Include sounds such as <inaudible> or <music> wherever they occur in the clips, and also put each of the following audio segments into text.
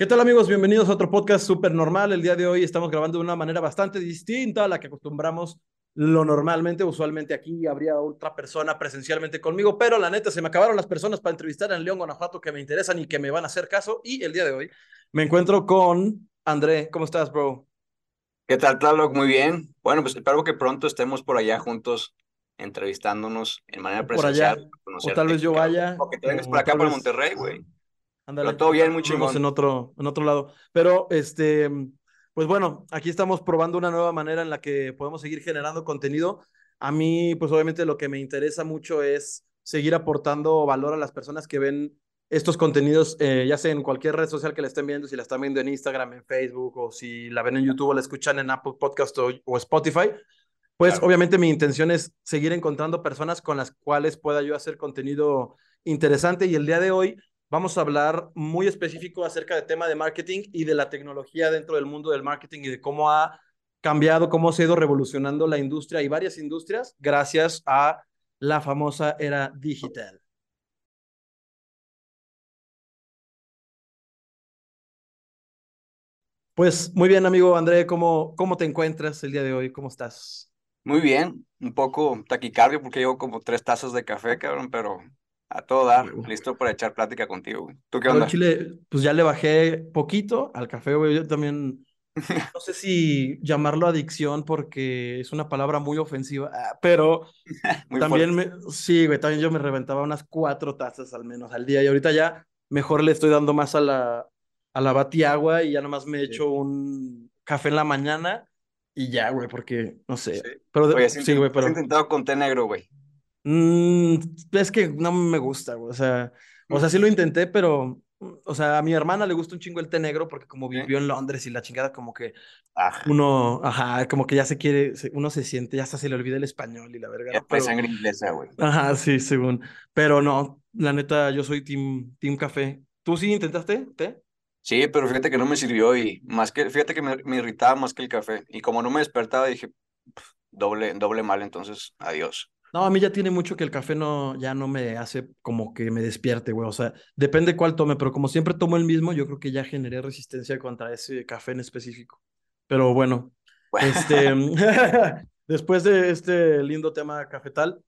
¿Qué tal amigos? Bienvenidos a otro podcast súper normal. El día de hoy estamos grabando de una manera bastante distinta a la que acostumbramos lo normalmente. Usualmente aquí habría otra persona presencialmente conmigo, pero la neta se me acabaron las personas para entrevistar en León, Guanajuato que me interesan y que me van a hacer caso. Y el día de hoy me encuentro con André. ¿Cómo estás, bro? ¿Qué tal, Tlaloc? Muy bien. Bueno, pues espero que pronto estemos por allá juntos entrevistándonos en manera Por allá. presencial. O tal vez yo vaya. O que te vengas por acá, por Monterrey, güey. Ándale, Pero todo bien, muy chingón. en otro, en otro lado. Pero, este, pues bueno, aquí estamos probando una nueva manera en la que podemos seguir generando contenido. A mí, pues obviamente lo que me interesa mucho es seguir aportando valor a las personas que ven estos contenidos, eh, ya sea en cualquier red social que la estén viendo, si la están viendo en Instagram, en Facebook, o si la ven en YouTube o la escuchan en Apple Podcast o, o Spotify. Pues Claro. obviamente mi intención es seguir encontrando personas con las cuales pueda yo hacer contenido interesante y el día de hoy vamos a hablar muy específico acerca del tema de marketing y de la tecnología dentro del mundo del marketing y de cómo ha cambiado, cómo se ha ido revolucionando la industria y varias industrias gracias a la famosa era digital. Pues muy bien, amigo André, ¿cómo, cómo te encuentras el día de hoy? ¿Cómo estás? Muy bien. Un poco taquicardio porque llevo como tres tazas de café, cabrón, pero a todo dar. Huevo. Listo para echar plática contigo, güey. ¿Tú qué onda? chile, pues ya le bajé poquito al café, güey. Yo también, <laughs> no sé si llamarlo adicción porque es una palabra muy ofensiva, ah, pero <laughs> Muy también fuerte. me, sí, güey, también yo me reventaba unas cuatro tazas al menos al día y ahorita ya mejor le estoy dando más a la, a la batiagua y ya nomás me echo un café en la mañana y ya, güey, porque no sé, Sí. pero Oye, sí, güey, pero intentado con té negro, güey. Mm, es que no me gusta, güey. O sea, o sea, sí lo intenté, pero, mm, o sea, a mi hermana le gusta un chingo el té negro porque como vivió en Londres y la chingada, como que Ajá. uno, ajá, como que ya se quiere, uno se siente, ya hasta se le olvida el español y la verga, Ya Pero, sangre inglesa, güey. ajá, sí, según. Pero no, la neta, yo soy team, team café. ¿Tú sí intentaste té? Sí, pero fíjate que no me sirvió y más que, fíjate que me, me irritaba más que el café. Y como no me despertaba, dije, "Pf, doble, doble mal, entonces, adiós. No, a mí ya tiene mucho que el café no, ya no me hace como que me despierte, güey. O sea, depende cuál tome, pero como siempre tomo el mismo, yo creo que ya generé resistencia contra ese café en específico. Pero bueno, este, <laughs> <laughs> después de este lindo tema cafetal,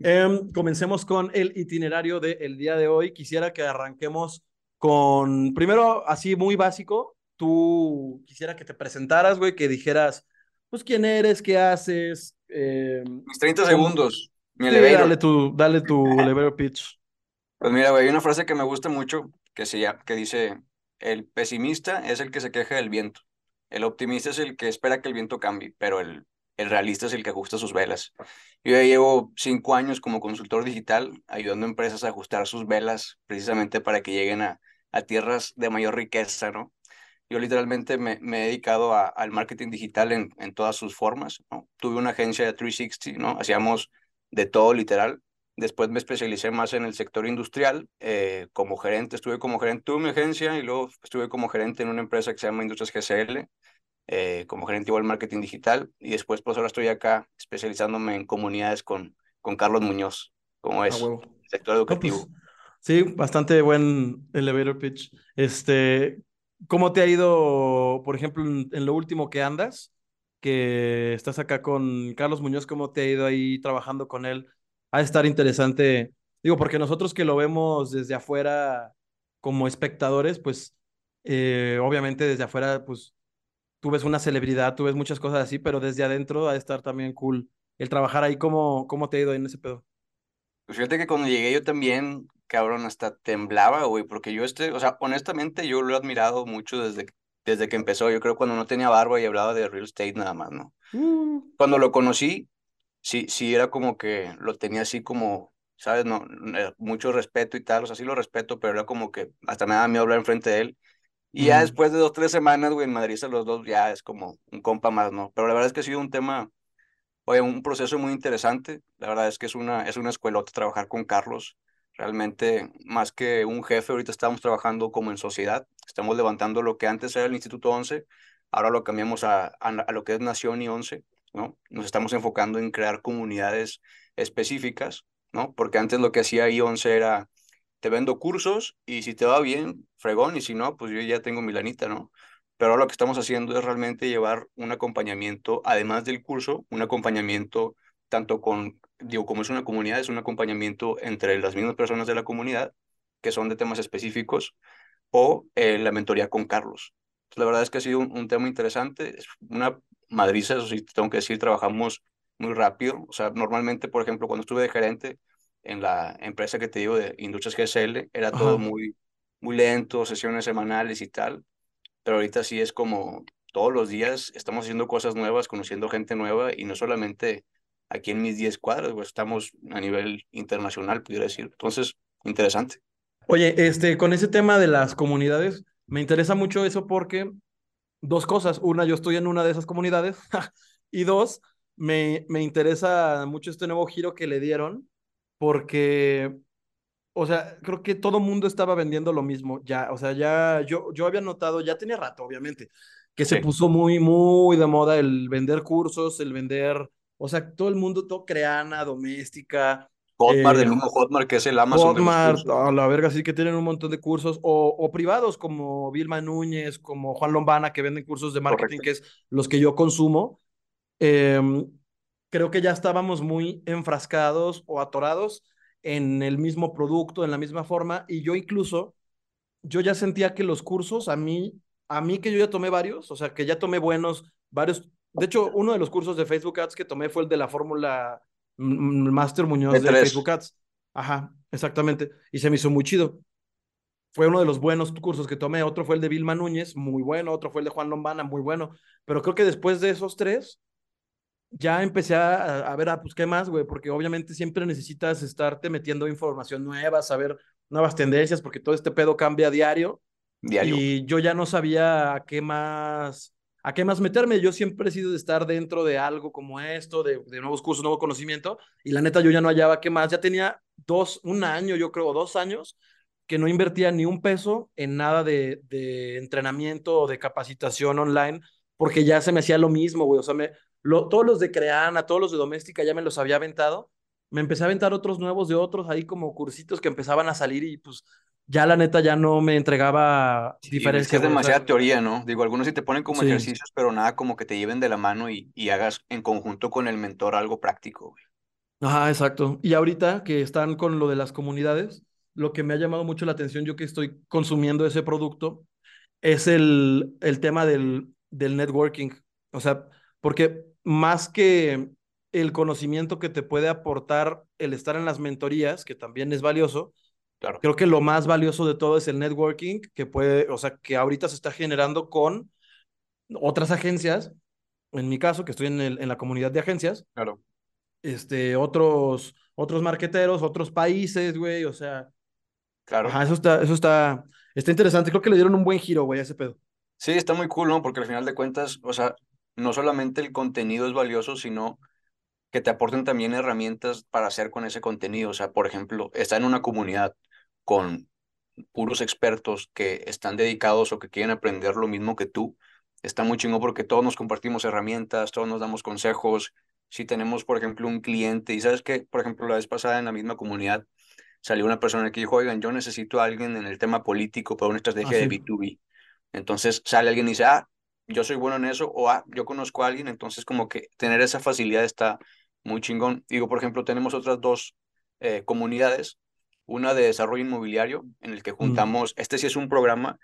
em, comencemos con el itinerario del día de hoy. Quisiera que arranquemos con, primero, así muy básico, tú quisiera que te presentaras, güey, que dijeras, pues, quién eres, qué haces, em, Mis 30 ¿Cómo? segundos, mi Sí, dale tu, dale tu <laughs> elevator pitch. Pues mira, güey, hay una frase que me gusta mucho que, se que dice, el pesimista es el que se queja del viento, el optimista es el que espera que el viento cambie, pero el, el realista es el que ajusta sus velas. Yo ya llevo cinco años como consultor digital ayudando a empresas a ajustar sus velas precisamente para que lleguen a, a tierras de mayor riqueza, ¿no? Yo literalmente me, me he dedicado a- al marketing digital en, en todas sus formas, ¿no? Tuve una agencia de 360, ¿no? Hacíamos de todo literal. Después me especialicé más en el sector industrial, eh, como gerente, estuve como gerente, tuve mi agencia y luego estuve como gerente en una empresa que se llama Industrias GCL, eh, como gerente igual marketing digital y después pues ahora estoy acá especializándome en comunidades con, con Carlos Muñoz, como A es, huevo. sector No, pues, educativo. sí, bastante buen elevator pitch. Este, ¿cómo te ha ido, por ejemplo, en, lo último que andas? Que estás acá con Carlos Muñoz, ¿cómo te ha ido ahí trabajando con él? Ha de estar interesante. Digo, porque nosotros que lo vemos desde afuera como espectadores, pues eh, obviamente desde afuera, pues tú ves una celebridad, tú ves muchas cosas así, pero desde adentro ha de estar también cool el trabajar ahí. ¿Cómo, cómo te ha ido en ese pedo? Pues fíjate que cuando llegué yo también, cabrón, hasta temblaba, güey, porque yo este, o sea, honestamente yo lo he admirado mucho desde, desde que empezó, yo creo cuando no tenía barba y hablaba de real estate nada más, ¿no? Uh, Cuando lo conocí, sí, sí era como que lo tenía así como, ¿sabes? No, eh, mucho respeto y tal, o sea, sí lo respeto, pero era como que hasta me daba miedo hablar enfrente de él. Y ya Ujú. después de dos, tres semanas, güey, en Madrid a los dos ya es como un compa más, ¿no? Pero la verdad es que ha sido un tema, oye, un proceso muy interesante. La verdad es que es una, es una escuelota trabajar con Carlos. Realmente, más que un jefe, ahorita estamos trabajando como en sociedad. Estamos levantando lo que antes era el Instituto 11, ahora lo cambiamos a, a, lo que es Nación y 11, ¿no? Nos estamos enfocando en crear comunidades específicas, ¿no? Porque antes lo que hacía I11 era te vendo cursos y si te va bien, fregón, y si no, pues yo ya tengo mi lanita, ¿no? Pero lo que estamos haciendo es realmente llevar un acompañamiento, además del curso, un acompañamiento tanto con, digo, como es una comunidad, es un acompañamiento entre las mismas personas de la comunidad, que son de temas específicos, o eh, la mentoría con Carlos. la verdad es que ha sido un, tema interesante, es una madriza, eso sí, tengo que decir, trabajamos muy rápido. O sea, normalmente, por ejemplo, cuando estuve de gerente en la empresa que te digo de Industrias GSL, era todo muy, muy lento, sesiones semanales y tal. Pero ahorita sí es como todos los días estamos haciendo cosas nuevas, conociendo gente nueva y no solamente aquí en mis 10 cuadros, pues estamos a nivel internacional, pudiera decir. Entonces, interesante. Oye, este, con ese tema de las comunidades, me interesa mucho eso porque dos cosas. Una, yo estoy en una de esas comunidades. <laughs> y dos, me, me interesa mucho este nuevo giro que le dieron porque, o sea, creo que todo mundo estaba vendiendo lo mismo. Ya, o sea, ya yo, yo había notado, ya tenía rato, obviamente, que se puso muy, muy de moda el vender cursos, el vender, o sea, todo el mundo, todo creana, doméstica, Hotmart, del mismo Hotmart que es el Amazon. Hotmart, a la verga, sí que tienen un montón de cursos, o, o, privados como Vilma Núñez, como Juan Lombana, que venden cursos de marketing, que es los que yo consumo. Em, creo que ya estábamos muy enfrascados o atorados en el mismo producto, en la misma forma, y yo incluso, yo ya sentía que los cursos, a mí, a mí que yo ya tomé varios, o sea, que ya tomé buenos, varios, de hecho, uno de los cursos de Facebook Ads que tomé fue el de la fórmula Master Muñoz de, Facebook Ads. Ajá, exactamente. Y se me hizo muy chido. Fue uno de los buenos cursos que tomé. Otro fue el de Vilma Núñez, muy bueno. Otro fue el de Juan Lombana, muy bueno. Pero creo que después de esos tres, ya empecé a, ver, ah, pues, ¿qué más, güey? Porque obviamente siempre necesitas estarte metiendo información nueva, saber nuevas tendencias, porque todo este pedo cambia a diario. Diario. Y yo ya no sabía a qué más ¿A qué más meterme? Yo siempre he sido de estar dentro de algo como esto, de, nuevos cursos, nuevo conocimiento, y la neta yo ya no hallaba qué más. Ya tenía dos, un año, yo creo, dos años, que no invertía ni un peso en nada de, de entrenamiento o de capacitación online, porque ya se me hacía lo mismo, güey. O sea, me, todos los de Creana, todos los de Doméstica ya me los había aventado. Me empecé a aventar otros nuevos de otros, ahí como cursitos que empezaban a salir y pues ya la neta ya no me entregaba diferencias. Es, es demasiada teoría, ¿no? Digo, algunos sí te ponen como ejercicios, pero nada como que te lleven de la mano y, y hagas en conjunto con el mentor algo práctico, güey. Ajá, exacto. Y ahorita que están con lo de las comunidades, lo que me ha llamado mucho la atención, yo que estoy consumiendo ese producto, es el, el tema del, del networking. O sea, porque más que el conocimiento que te puede aportar el estar en las mentorías, que también es valioso, Creo que lo más valioso de todo es el networking que puede, o sea, que ahorita se está generando con otras agencias. En mi caso, que estoy en, el, en la comunidad de agencias. Claro. Este, otros, otros marqueteros, otros países, güey, o sea. Claro. Ajá, eso está, eso está, está interesante. Creo que le dieron un buen giro, güey, a ese pedo. Sí, está muy cool, ¿no? Porque al final de cuentas, o sea, no solamente el contenido es valioso, sino que te aporten también herramientas para hacer con ese contenido. O sea, por ejemplo, está en una comunidad con puros expertos que están dedicados o que quieren aprender lo mismo que tú, está muy chingo porque todos nos compartimos herramientas, todos nos damos consejos. Si tenemos, por ejemplo, un cliente y sabes que, por ejemplo, la vez pasada en la misma comunidad salió una persona que dijo, oigan, yo necesito a alguien en el tema político para una estrategia ah, de B2B. Entonces sale alguien y dice, ah, yo soy bueno en eso, o ah, yo conozco a alguien, entonces como que tener esa facilidad está muy chingón. Digo, por ejemplo, tenemos otras dos eh, comunidades una de desarrollo inmobiliario, en el que mm. juntamos, este sí es un programa,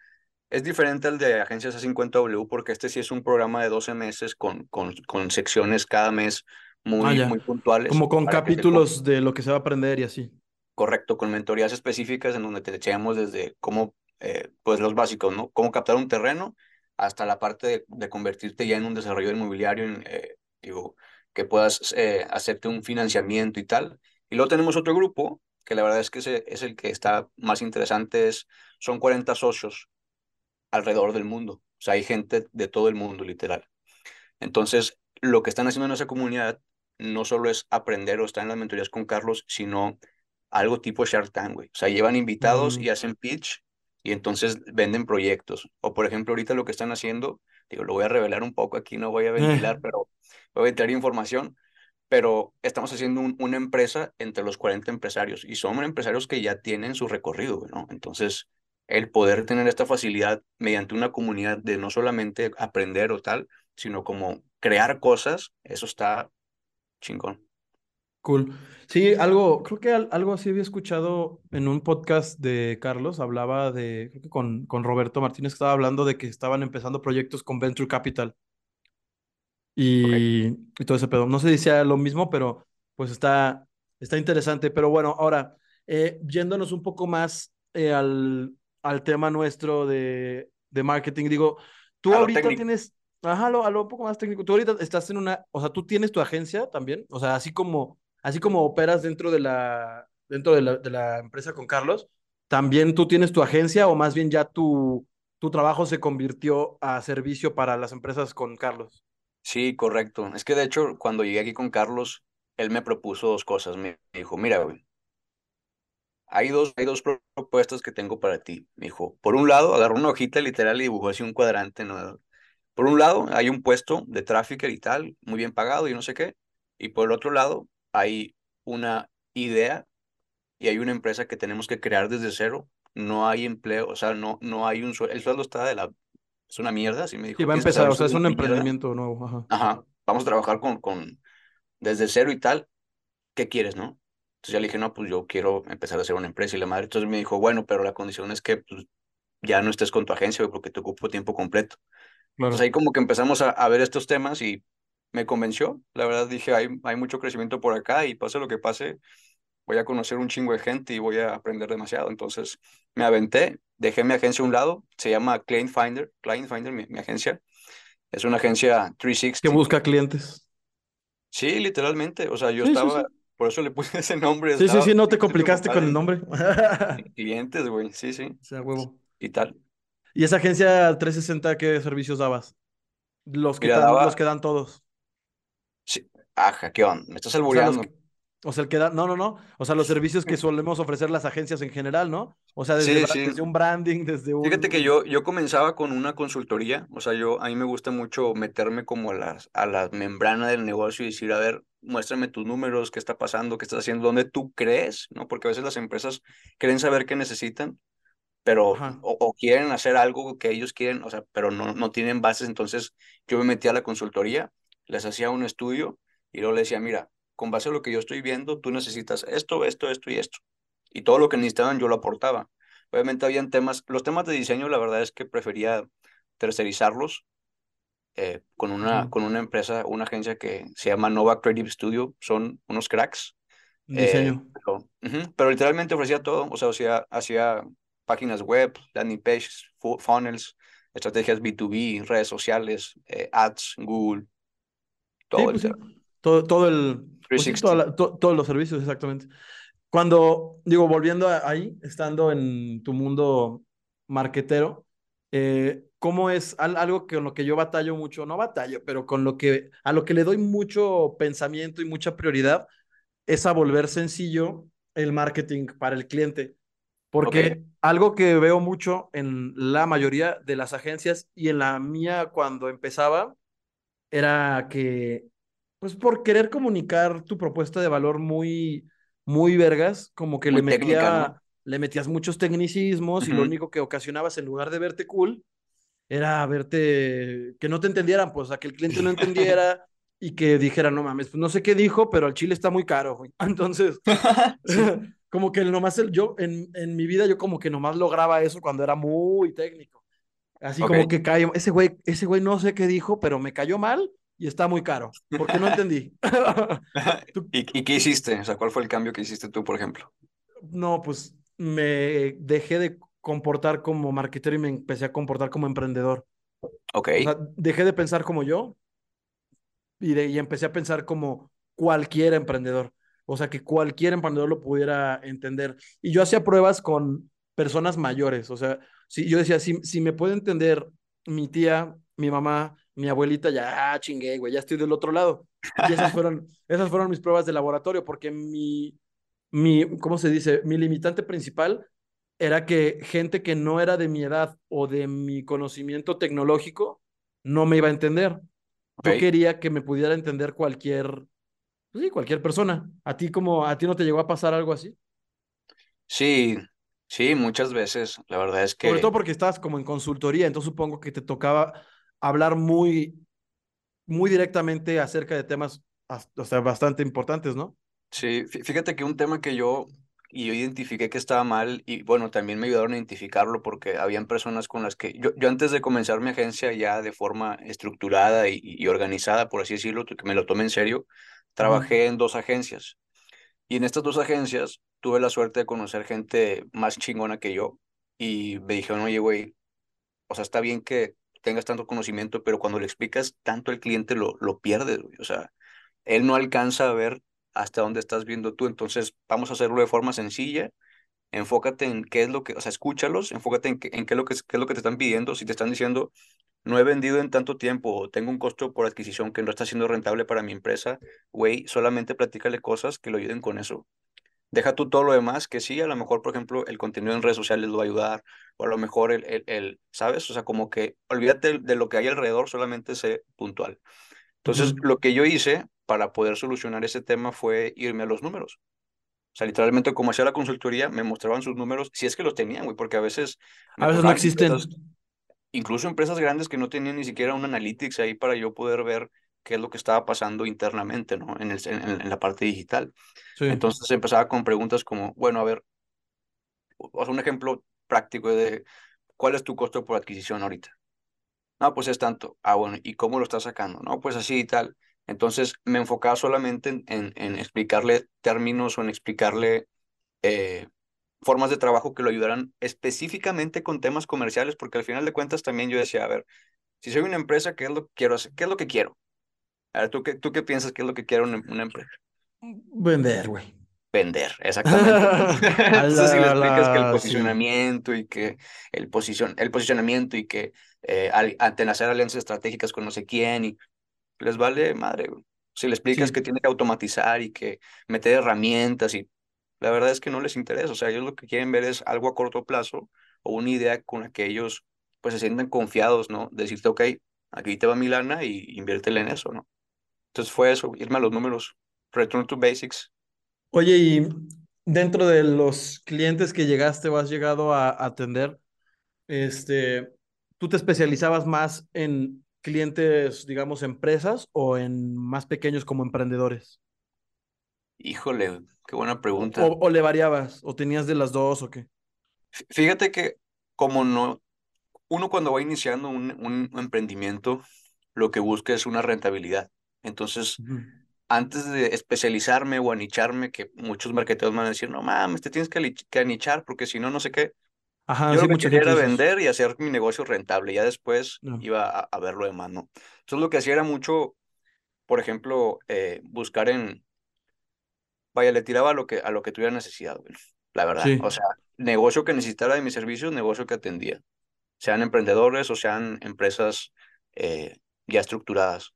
es diferente al de Agencias A50W porque este sí es un programa de 12 meses con, con, con secciones cada mes muy, ah, muy puntuales. Como con capítulos de lo que se va a aprender y así. Correcto, con mentorías específicas en donde te echamos desde cómo, eh, pues los básicos, ¿no? Cómo captar un terreno hasta la parte de, convertirte ya en un desarrollo inmobiliario, en, eh, digo, que puedas eh, hacerte un financiamiento y tal. Y luego tenemos otro grupo que la verdad es que ese es el que está más interesante, es, son 40 socios alrededor del mundo. O sea, hay gente de todo el mundo, literal. Entonces, lo que están haciendo en esa comunidad no solo es aprender o estar en las mentorías con Carlos, sino algo tipo Shark Tank, güey. O sea, llevan invitados y hacen pitch y entonces venden proyectos. O, por ejemplo, ahorita lo que están haciendo, digo, lo voy a revelar un poco aquí, no voy a <laughs> ventilar, pero voy a ventilar información pero estamos haciendo una empresa entre los 40 empresarios y son empresarios que ya tienen su recorrido, ¿no? Entonces, el poder tener esta facilidad mediante una comunidad de no solamente aprender o tal, sino como crear cosas, eso está chingón. Cool. Sí, algo, creo que algo así había escuchado en un podcast de Carlos, hablaba de, creo que con, con Roberto Martínez, estaba hablando de que estaban empezando proyectos con Venture Capital. Y, y todo ese pedo. No se decía lo mismo, pero pues está, está interesante. Pero bueno, ahora, eh, yéndonos un poco más eh, al, al tema nuestro de, de marketing, digo, tú ahorita tienes, ajá, a lo, a lo un poco más técnico, tú ahorita estás en una, o sea, tú tienes tu agencia también, o sea, así como así como operas dentro de la, dentro de la, de la empresa con Carlos, ¿también tú tienes tu agencia o más bien ya tu, tu trabajo se convirtió a servicio para las empresas con Carlos? Sí, correcto. Es que de hecho, cuando llegué aquí con Carlos, él me propuso dos cosas. Me dijo, mira, güey, hay dos, hay dos propuestas que tengo para ti. Me dijo, por un lado, agarró una hojita literal y dibujó así un cuadrante. ¿no? Por un lado, hay un puesto de tráfico y tal, muy bien pagado y no sé qué. Y por el otro lado, hay una idea y hay una empresa que tenemos que crear desde cero. No hay empleo, o sea, no, no hay un sueldo. El sueldo está de la. Es una mierda, así me dijo. Y va a empezar, o sea, es un emprendimiento nuevo. Ajá. Ajá. Vamos a trabajar con, con. Desde cero y tal. ¿Qué quieres, no? Entonces ya le dije, no, pues yo quiero empezar a hacer una empresa. Y la madre, entonces me dijo, bueno, pero la condición es que pues, ya no estés con tu agencia porque te ocupo tiempo completo. Entonces ahí como que empezamos a, a ver estos temas y me convenció. La verdad dije, hay, hay mucho crecimiento por acá y pase lo que pase, voy a conocer un chingo de gente y voy a aprender demasiado. Entonces me aventé, dejé mi agencia a un lado, se llama Client Finder, Client Finder, mi, agencia. Es una agencia 360. Que busca clientes. Sí, literalmente. O sea, yo estaba, por eso le puse <laughs> ese nombre. Sí, sí, sí, no te complicaste con el nombre. <laughs> clientes, güey, sí, sí. O sea, huevo. Y tal. ¿Y esa agencia 360 qué servicios dabas? Los que, dan, los que dan todos. Sí. Ajá, ¿qué onda? Me estás albureando. O sea, el que da, no, no, no. O sea, los servicios que <laughs> solemos ofrecer las agencias en general, ¿no? O sea, desde, desde un branding, desde un... Fíjate que yo, yo comenzaba con una consultoría, o sea, yo, a mí me gusta mucho meterme como a, las, a la membrana del negocio y decir, a ver, muéstrame tus números, qué está pasando, qué estás haciendo, dónde tú crees, ¿no? Porque a veces las empresas quieren saber qué necesitan, pero, o, quieren hacer algo que ellos quieren, o sea, pero no, no tienen bases, entonces yo me metí a la consultoría les hacía un estudio y luego le decía, mira, con base a lo que yo estoy viendo, tú necesitas esto, esto, esto y esto. Y todo lo que necesitaban yo lo aportaba. Obviamente habían temas, los temas de diseño, la verdad es que prefería tercerizarlos eh, con, una, con una empresa, una agencia que se llama Nova Creative Studio, son unos cracks. Diseño. Eh, pero, literalmente ofrecía todo, o sea, hacía, hacía páginas web, landing pages, funnels, estrategias B2B, redes sociales, eh, ads, Google, todo, pues todo, todo, el... Pues todos los servicios, exactamente. Cuando, digo, volviendo ahí, estando en tu mundo marquetero, eh, ¿cómo es algo con lo que yo batallo mucho? No batallo, pero con lo que, a lo que le doy mucho pensamiento y mucha prioridad, es a volver sencillo el marketing para el cliente. Porque algo que veo mucho en la mayoría de las agencias y en la mía cuando empezaba, era que, pues por querer comunicar tu propuesta de valor muy, muy vergas, como que le, metía, le metías muchos tecnicismos y lo único que ocasionabas en lugar de verte cool, era verte, que no te entendieran, pues a que el cliente no entendiera <laughs> y que dijera, no mames, pues no sé qué dijo, pero el chile está muy caro, güey. <laughs> Entonces, <laughs> como que nomás el, yo, en, en mi vida, yo como que nomás lograba eso cuando era muy técnico. Así como que cae, ese güey, ese güey no sé qué dijo, pero me cayó mal y está muy caro, porque no entendí. <laughs> <laughs> ¿Y, ¿Y, qué hiciste? O sea, ¿cuál fue el cambio que hiciste tú, por ejemplo? No, pues me dejé de comportar como marketer y me empecé a comportar como emprendedor. Ok. O sea, dejé de pensar como yo y, de, y empecé a pensar como cualquier emprendedor. O sea, que cualquier emprendedor lo pudiera entender. Y yo hacía pruebas con personas mayores. O sea, si, yo decía, si, si me puede entender mi tía, mi mamá, mi abuelita, ya chingué, güey, ya estoy del otro lado. Y esas fueron, <laughs> esas fueron mis pruebas de laboratorio, porque mi, mi, ¿cómo se dice? Mi limitante principal era que gente que no era de mi edad o de mi conocimiento tecnológico no me iba a entender. Yo quería que me pudiera entender cualquier Pues sí, cualquier persona. ¿A ti como, a ti no te llegó a pasar algo así? Sí, sí, muchas veces. La verdad es Sobre todo que porque estabas como en consultoría, entonces supongo que te tocaba hablar muy, muy directamente acerca de temas, as- o sea, bastante importantes, ¿no? sí, fí- fíjate que un tema que yo, y yo identifiqué que estaba mal, y bueno, también me ayudaron a identificarlo porque habían personas con las que yo, yo antes de comenzar mi agencia ya de forma estructurada y, y organizada, por así decirlo, que me lo tome en serio, trabajé en dos agencias. Y en estas dos agencias tuve la suerte de conocer gente más chingona que yo y me dijeron, oye, güey, o sea, está bien que tengas tanto conocimiento, pero cuando le explicas tanto al cliente lo, lo pierdes, güey. O sea, él no alcanza a ver hasta dónde estás viendo tú. Entonces, vamos a hacerlo de forma sencilla. Enfócate en qué es lo que, o sea, escúchalos, enfócate en qué, en qué es lo que, qué es lo que te están pidiendo. Si te están diciendo, no he vendido en tanto tiempo o tengo un costo por adquisición que no está siendo rentable para mi empresa, güey, solamente platícale cosas que lo ayuden con eso. Deja tú todo lo demás, que sí, a lo mejor, por ejemplo, el contenido en redes sociales lo va a ayudar, o a lo mejor el, el, el, ¿sabes? O sea, como que olvídate de lo que hay alrededor, solamente sé puntual. Entonces, Ujú. lo que yo hice para poder solucionar ese tema fue irme a los números. O sea, literalmente, como hacía la consultoría, me mostraban sus números, si es que los tenían, güey, porque a veces A veces no tocaban empresas, existen. incluso empresas grandes que no tenían ni siquiera un analytics ahí para yo poder ver qué es lo que estaba pasando internamente, ¿no? En el, en, en la parte digital. Sí. Entonces empezaba con preguntas como, bueno, a ver, un ejemplo práctico de cuál es tu costo por adquisición ahorita. No, pues es tanto. Ah, bueno, ¿y cómo lo estás sacando? No, pues así y tal. Entonces me enfocaba solamente en, en, en explicarle términos o en explicarle eh, formas de trabajo que lo ayudaran específicamente con temas comerciales, porque al final de cuentas también yo decía, a ver, si soy una empresa, ¿qué es lo que quiero hacer? ¿Qué es lo que quiero? A ver, ¿tú qué, tú qué piensas que es lo que quiere una, una empresa? Vender, güey. Vender, exactamente. <laughs> <laughs> Entonces, si le explicas que el la- sí, posicionamiento y que el, posicion, el posicionamiento y que eh, al, ante hacer alianzas estratégicas con no sé quién y les vale madre. güey. Si le explicas que sí. tiene que automatizar y que meter herramientas y la verdad es que no les interesa. O sea, ellos lo que quieren ver es algo a corto plazo o una idea con la que ellos pues se sientan confiados, ¿no? Decirte, ok, aquí te va mi lana y inviértela en eso, ¿no? Entonces fue eso, irme a los números, return to basics. Oye, y dentro de los clientes que llegaste o has llegado a atender, este, ¿tú te especializabas más en clientes, digamos, empresas o en más pequeños como emprendedores? Híjole, qué buena ¿O, pregunta. o, o le variabas? ¿O tenías de las dos o qué? Fí- Fíjate que como no, uno cuando va iniciando un, un emprendimiento, lo que busca es una rentabilidad. Entonces, antes de especializarme o anicharme, que muchos marketeros van a decir, no mames, te tienes que, anichar porque si no, no sé qué. Ajá, Yo sí, lo que quería era vender y hacer mi negocio rentable. Ya después No. iba a, a ver lo demás, ¿no? Entonces, lo que hacía era mucho, por ejemplo, eh, buscar en, vaya, le tiraba a lo que, a lo que tuviera necesidad, güey, la verdad. O sea, negocio que necesitara de mis servicios, negocio que atendía. Sean emprendedores o sean empresas eh, ya estructuradas.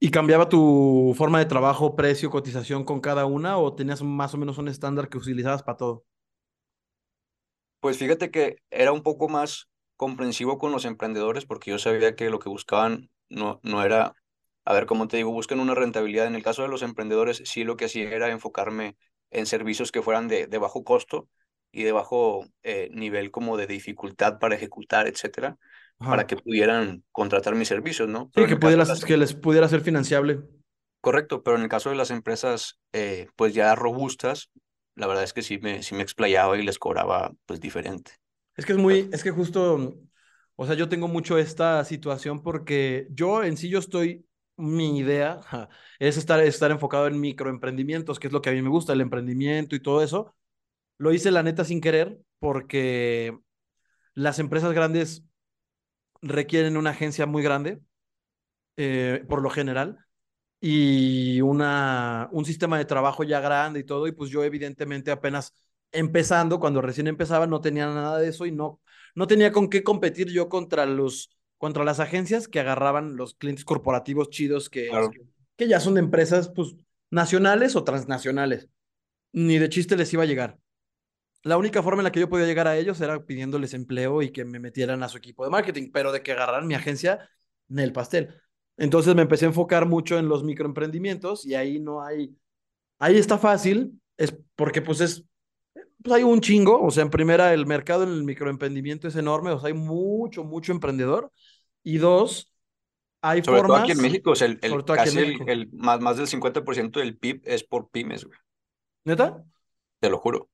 ¿Y cambiaba tu forma de trabajo, precio, cotización con cada una o tenías más o menos un estándar que utilizabas para todo? Pues fíjate que era un poco más comprensivo con los emprendedores porque yo sabía que lo que buscaban no, no era, a ver, como te digo, buscan una rentabilidad. En el caso de los emprendedores, sí lo que hacía era enfocarme en servicios que fueran de, de bajo costo y de bajo eh, nivel como de dificultad para ejecutar, etcétera, para que pudieran contratar mis servicios, ¿no? Pero Sí, que pudieras, las que les pudiera ser financiable. Correcto, pero en el caso de las empresas, eh, pues ya robustas, la verdad es que sí me, sí me explayaba y les cobraba pues diferente. Es que es muy, es que justo, o sea, yo tengo mucho esta situación porque yo en sí yo estoy, mi idea ja, es estar, estar enfocado en microemprendimientos, que es lo que a mí me gusta, el emprendimiento y todo eso. Lo hice la neta sin querer porque las empresas grandes requieren una agencia muy grande, eh, por lo general, y una, un sistema de trabajo ya grande y todo, y pues yo evidentemente apenas empezando, cuando recién empezaba, no tenía nada de eso y no, no tenía con qué competir yo contra los, contra las agencias que agarraban los clientes corporativos chidos que, Claro. que ya son de empresas pues nacionales o transnacionales. Ni de chiste les iba a llegar. La única forma en la que yo podía llegar a ellos era pidiéndoles empleo y que me metieran a su equipo de marketing, pero de que agarraran mi agencia, en el pastel. Entonces me empecé a enfocar mucho en los microemprendimientos y ahí no hay, ahí está fácil, es porque pues es, pues hay un chingo, o sea, en primera el mercado en el microemprendimiento es enorme, o sea, hay mucho, mucho emprendedor. Y dos, hay Sobre todo formas, aquí en México, o sea, el, el- sobre todo aquí en casi el, México. el- más, más del 50% del PIB es por pymes, güey. ¿Neta? Te lo juro.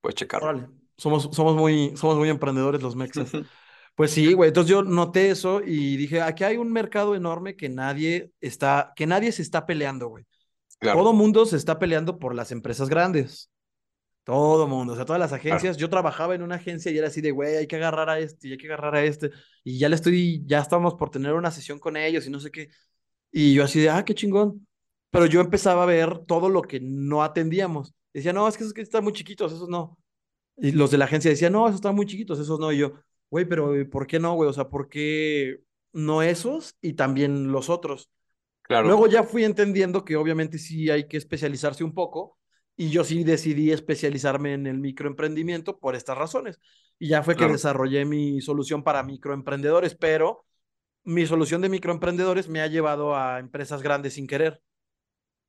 Puedes checarlo. Somos, somos muy, somos muy emprendedores los mexas. <laughs> Pues sí, güey. Entonces yo noté eso y dije, aquí hay un mercado enorme que nadie está, que nadie se está peleando, güey. Claro, Todo mundo se está peleando por las empresas grandes. Todo mundo, o sea, todas las claro. agencias. Yo trabajaba en una agencia y era así de, güey, hay que agarrar a este y hay que agarrar a este. Y ya le estoy, ya estamos por tener una sesión con ellos y no sé qué. Y yo así de, ah, qué chingón. Pero yo empezaba a ver todo lo que no atendíamos. Decía, no, es que esos que están muy chiquitos, esos no. Y los de la agencia decían, no, esos están muy chiquitos, esos no. Y yo, güey, pero eh, ¿por qué no, güey? O sea, ¿por qué no esos y también los otros? Claro, Luego ya fui entendiendo que obviamente sí hay que especializarse un poco y yo sí decidí especializarme en el microemprendimiento por estas razones. Y ya fue que claro. desarrollé mi solución para microemprendedores, pero mi solución de microemprendedores me ha llevado a empresas grandes sin querer,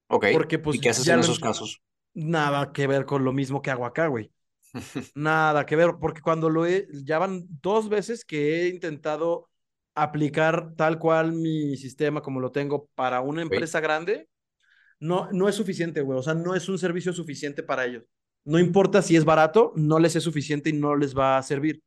Ok. porque ¿Y pues qué haces en esos casos? Nada que ver con lo mismo que hago acá, güey. <laughs> Nada que ver, porque cuando lo he, ya van dos veces que he intentado aplicar tal cual mi sistema como lo tengo para una empresa grande, no, no es suficiente, güey. O sea, no es un servicio suficiente para ellos. No importa si es barato, no les es suficiente y no les va a servir.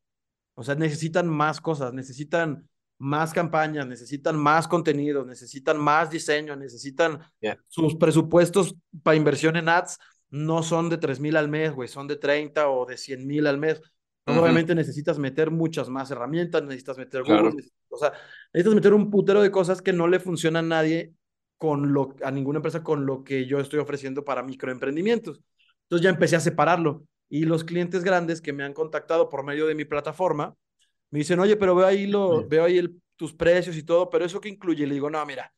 O sea, necesitan más cosas, necesitan más campañas, necesitan más contenido, necesitan más diseño, necesitan sus presupuestos para inversión en ads no son de 3 mil al mes, güey, son de 30 o de 100 mil al mes. Ujú, obviamente necesitas meter muchas más herramientas, necesitas meter Claro, Google, neces- o sea, necesitas meter un putero de cosas que no le funciona a nadie con lo, a ninguna empresa con lo que yo estoy ofreciendo para microemprendimientos. Entonces ya empecé a separarlo. Y los clientes grandes que me han contactado por medio de mi plataforma me dicen, oye, pero veo ahí, lo, veo ahí el, tus precios y todo, pero eso qué incluye. Le digo, no, mira,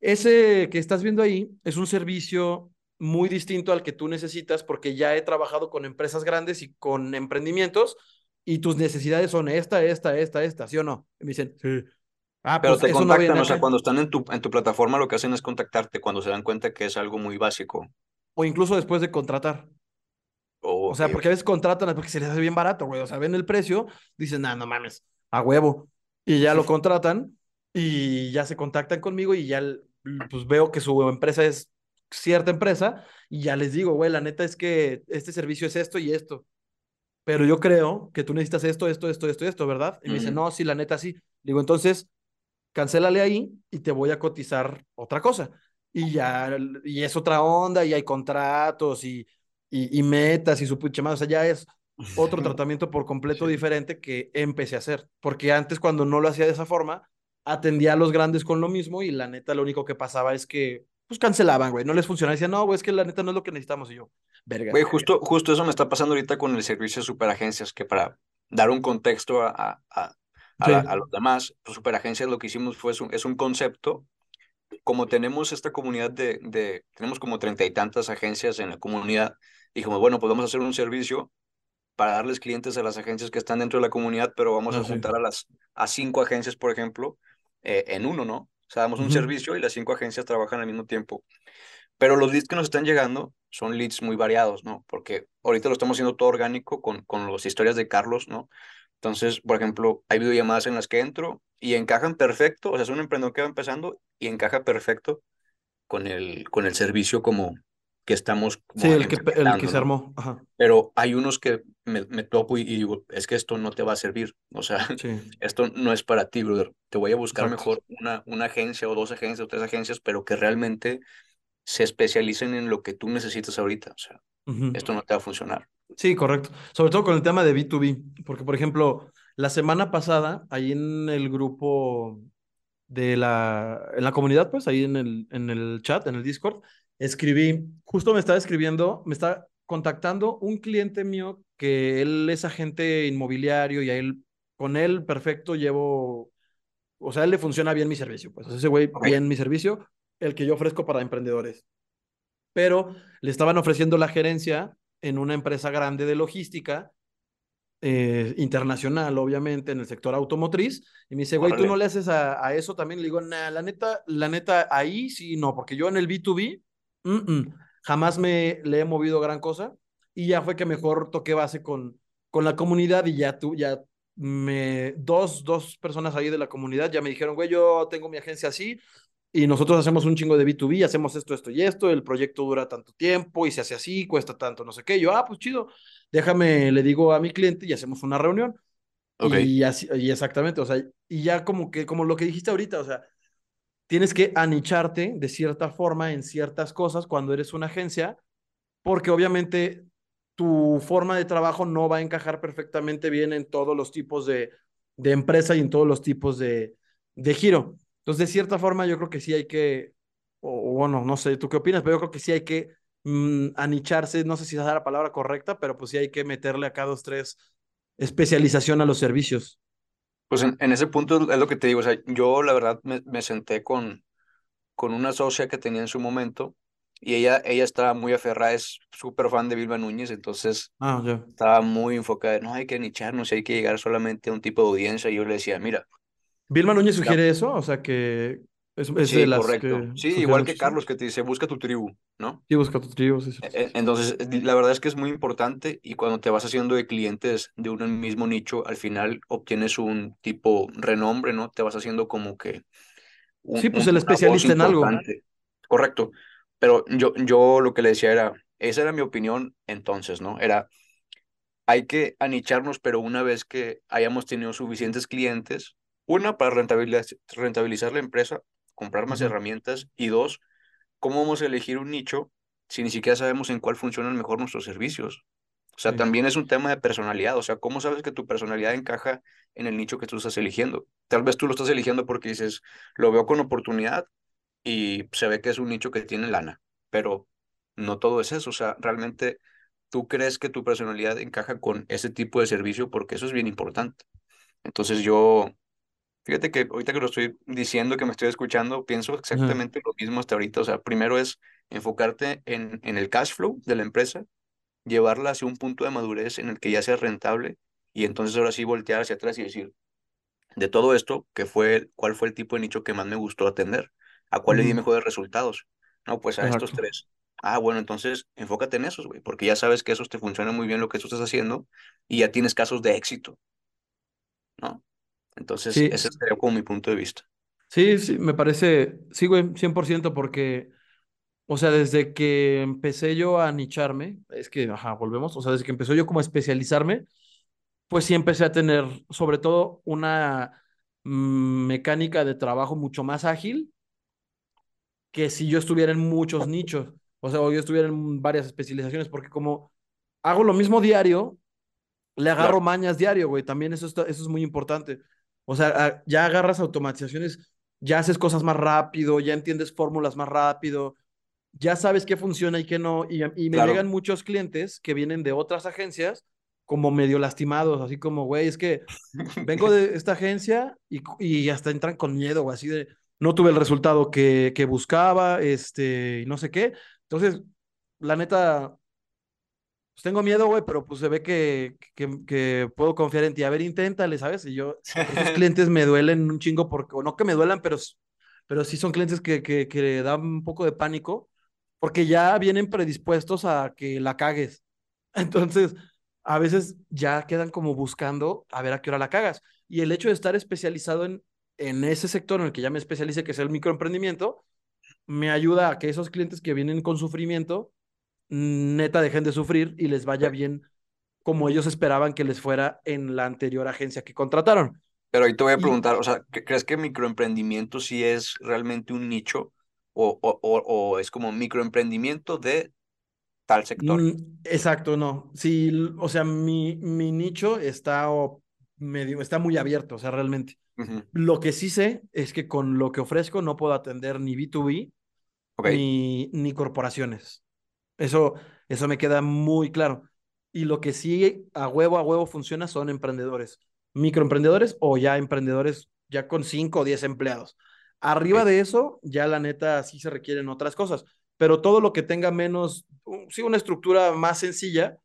ese que estás viendo ahí es un servicio muy distinto al que tú necesitas porque ya he trabajado con empresas grandes y con emprendimientos y tus necesidades son esta, esta, esta, esta, ¿sí o no? Y me dicen, sí. Ah, pero pues te no contactan, o sea, cuando están en tu, en tu plataforma lo que hacen es contactarte cuando se dan cuenta que es algo muy básico. O incluso después de contratar. Oh, O sea, porque a veces contratan porque se les hace bien barato, güey. O sea, ven el precio, dicen, nah, no mames, a huevo. Y ya lo <laughs> contratan y ya se contactan conmigo y ya pues veo que su empresa es cierta empresa y ya les digo, güey, la neta es que este servicio es esto y esto. Pero yo creo que tú necesitas esto, esto, esto, esto, esto, ¿verdad? Y me dicen, Ujú, no, sí, la neta sí. Digo, entonces, cancélale ahí y te voy a cotizar otra cosa. Y ya, y es otra onda, y hay contratos y, y, y metas y su puche madre. O sea, ya es otro <laughs> tratamiento por completo Sí. diferente que empecé a hacer. Porque antes, cuando no lo hacía de esa forma, atendía a los grandes con lo mismo y la neta lo único que pasaba es que, pues cancelaban, güey. No les funcionaba. Decían, no, güey, es que la neta no es lo que necesitamos. Y yo, verga. Güey, justo, justo eso me está pasando ahorita con el servicio de superagencias, que para dar un contexto a, a, a, Sí, a los demás, pues, superagencias lo que hicimos fue es un, es un concepto, como tenemos esta comunidad de, de, tenemos como treinta y tantas agencias en la comunidad, dijimos, bueno, pues vamos a hacer un servicio para darles clientes a las agencias que están dentro de la comunidad, pero vamos a ah, sí. juntar a las a cinco agencias, por ejemplo, eh, en uno, ¿no? O sea, damos un servicio y las cinco agencias trabajan al mismo tiempo. Pero los leads que nos están llegando son leads muy variados, ¿no? Porque ahorita lo estamos haciendo todo orgánico con, con las historias de Carlos, ¿no? Entonces, por ejemplo, hay videollamadas en las que entro y encajan perfecto, o sea, es un emprendedor que va empezando y encaja perfecto con el, con el servicio como que estamos como Sí, el que, el que se armó. Ajá. Pero hay unos que me, me topo y, y digo, es que esto no te va a servir, o sea, Sí, <laughs> esto no es para ti, brother. Te voy a buscar exacto. mejor una, una agencia o dos agencias o tres agencias, pero que realmente se especialicen en lo que tú necesitas ahorita, o sea, esto no te va a funcionar. Sí, correcto. Sobre todo con el tema de B2B, porque por ejemplo, la semana pasada, ahí en el grupo de la, en la comunidad, pues ahí en el, en el chat, en el Discord, escribí, justo me estaba escribiendo, me está contactando un cliente mío que él es agente inmobiliario y a él, con él perfecto llevo, o sea, a él le funciona bien mi servicio, pues ese güey bien mi servicio, el que yo ofrezco para emprendedores. Pero le estaban ofreciendo la gerencia en una empresa grande de logística eh, internacional, obviamente, en el sector automotriz. Y me dice, güey, ¿tú no le haces a, a eso también? Le digo, nah, la neta, la neta, ahí sí, no, porque yo en el B2B jamás me le he movido gran cosa. Y ya fue que mejor toqué base con, con la comunidad y ya tú, ya me, dos, dos personas ahí de la comunidad ya me dijeron, güey, yo tengo mi agencia así, y nosotros hacemos un chingo de B2B, hacemos esto, esto y esto, el proyecto dura tanto tiempo y se hace así, cuesta tanto, no sé qué. yo, ah, pues chido, déjame, le digo a mi cliente y hacemos una reunión. Y así, y exactamente, o sea, y ya como que, como lo que dijiste ahorita, o sea, tienes que anicharte de cierta forma en ciertas cosas cuando eres una agencia, porque obviamente tu forma de trabajo no va a encajar perfectamente bien en todos los tipos de, de empresa y en todos los tipos de, de giro. Entonces, de cierta forma, yo creo que sí hay que, o, bueno, no sé, ¿tú qué opinas? Pero yo creo que sí hay que mm, anicharse, no sé si es la palabra correcta, pero pues sí hay que meterle acá dos, tres especialización a los servicios. Pues en, ese punto es lo que te digo, o sea, yo la verdad me, me senté con, con una socia que tenía en su momento y ella, ella estaba muy aferrada, es súper fan de Vilma Núñez, entonces ah, estaba muy enfocada, no hay que anicharnos, hay que llegar solamente a un tipo de audiencia. Y yo le decía, mira, Vilma Núñez sugiere eso, o sea que es, sí, de las correcto. sí, igual que Carlos que te dice, busca tu tribu, ¿no? Sí, busca tu tribu, sí, e, e, Entonces, la verdad es que es muy importante y cuando te vas haciendo de clientes de un mismo nicho, al final obtienes un tipo renombre, ¿no? Te vas haciendo como que... sí, pues el especialista en algo. Correcto. Pero yo, yo lo que le decía era, esa era mi opinión entonces, ¿no? Era, hay que anicharnos, pero una vez que hayamos tenido suficientes clientes, una, para rentabilizar, rentabilizar la empresa, comprar más herramientas. Y dos, ¿cómo vamos a elegir un nicho si ni siquiera sabemos en cuál funcionan mejor nuestros servicios? O sea, también es un tema de personalidad. O sea, ¿cómo sabes que tu personalidad encaja en el nicho que tú estás eligiendo? Tal vez tú lo estás eligiendo porque dices, lo veo con oportunidad y se ve que es un nicho que tiene lana, pero no todo es eso. O sea, realmente tú crees que tu personalidad encaja con ese tipo de servicio porque eso es bien importante. Entonces yo Fíjate que ahorita que lo estoy diciendo, que me estoy escuchando, pienso exactamente lo mismo hasta ahorita. O sea, primero es enfocarte en, en el cash flow de la empresa, llevarla hacia un punto de madurez en el que ya sea rentable y entonces ahora sí voltear hacia atrás y decir, de todo esto, ¿qué fue, ¿cuál fue el tipo de nicho que más me gustó atender? ¿A cuál le di mejores resultados? No, pues a estos tres. Ah, bueno, entonces enfócate en esos, güey, porque ya sabes que esos te funcionan muy bien lo que tú estás haciendo y ya tienes casos de éxito, ¿no? Entonces, ese sería como mi punto de vista. Sí, sí, me parece, sí, güey, 100% porque, o sea, desde que empecé yo a nicharme, es que, ajá, volvemos, o sea, desde que empezó yo como a especializarme, pues sí empecé a tener, sobre todo, una mecánica de trabajo mucho más ágil que si yo estuviera en muchos nichos, o sea, o yo estuviera en varias especializaciones, porque como hago lo mismo diario, le agarro mañas diario, güey, también eso, está, eso es muy importante. O sea, ya agarras automatizaciones, ya haces cosas más rápido, ya entiendes fórmulas más rápido, ya sabes qué funciona y qué no. Y, me llegan muchos clientes que vienen de otras agencias como medio lastimados, así como, güey, es que vengo de esta agencia y, y hasta entran con miedo, o así de, no tuve el resultado que, que buscaba, este, y no sé qué. Entonces, la neta, pues tengo miedo, güey, pero pues se ve que, que, que, puedo confiar en ti. A ver, inténtale, ¿sabes? Y yo, <laughs> esos clientes me duelen un chingo porque, o no que me duelan, pero, pero sí son clientes que, que, que dan un poco de pánico porque ya vienen predispuestos a que la cagues. <laughs> Entonces, a veces ya quedan como buscando a ver a qué hora la cagas. Y el hecho de estar especializado en, en ese sector en el que ya me especialice, que es el microemprendimiento, me ayuda a que esos clientes que vienen con sufrimiento neta dejen de sufrir y les vaya bien como ellos esperaban que les fuera en la anterior agencia que contrataron. Pero ahí te voy a preguntar, o sea, ¿crees que microemprendimiento sí es realmente un nicho o, o, o, es como microemprendimiento de tal sector? Mm, exacto, no. Sí, o sea, mi, mi nicho está medio, está muy abierto, o sea, realmente. Lo que sí sé es que con lo que ofrezco no puedo atender ni B2B ni, ni corporaciones. Eso, eso me queda muy claro. Y lo que sí a huevo a huevo funciona son emprendedores, microemprendedores o ya emprendedores ya con 5 o 10 empleados. Arriba de eso, ya la neta sí se requieren otras cosas, pero todo lo que tenga menos, sí, una estructura más sencilla,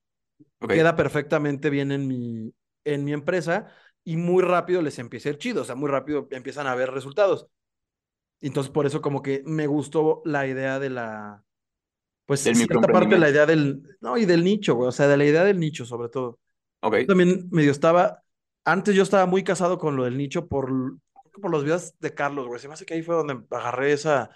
queda perfectamente bien en mi, en mi empresa y muy rápido les empieza a ir chido, o sea, muy rápido empiezan a ver resultados. Entonces, por eso como que me gustó la idea de la, pues Del cierta parte de la idea del, no, y del nicho, güey, o sea, de la idea del nicho sobre todo. Ok. Yo también medio estaba, antes yo estaba muy casado con lo del nicho por, por los videos de Carlos, güey, se me hace que ahí fue donde agarré esa,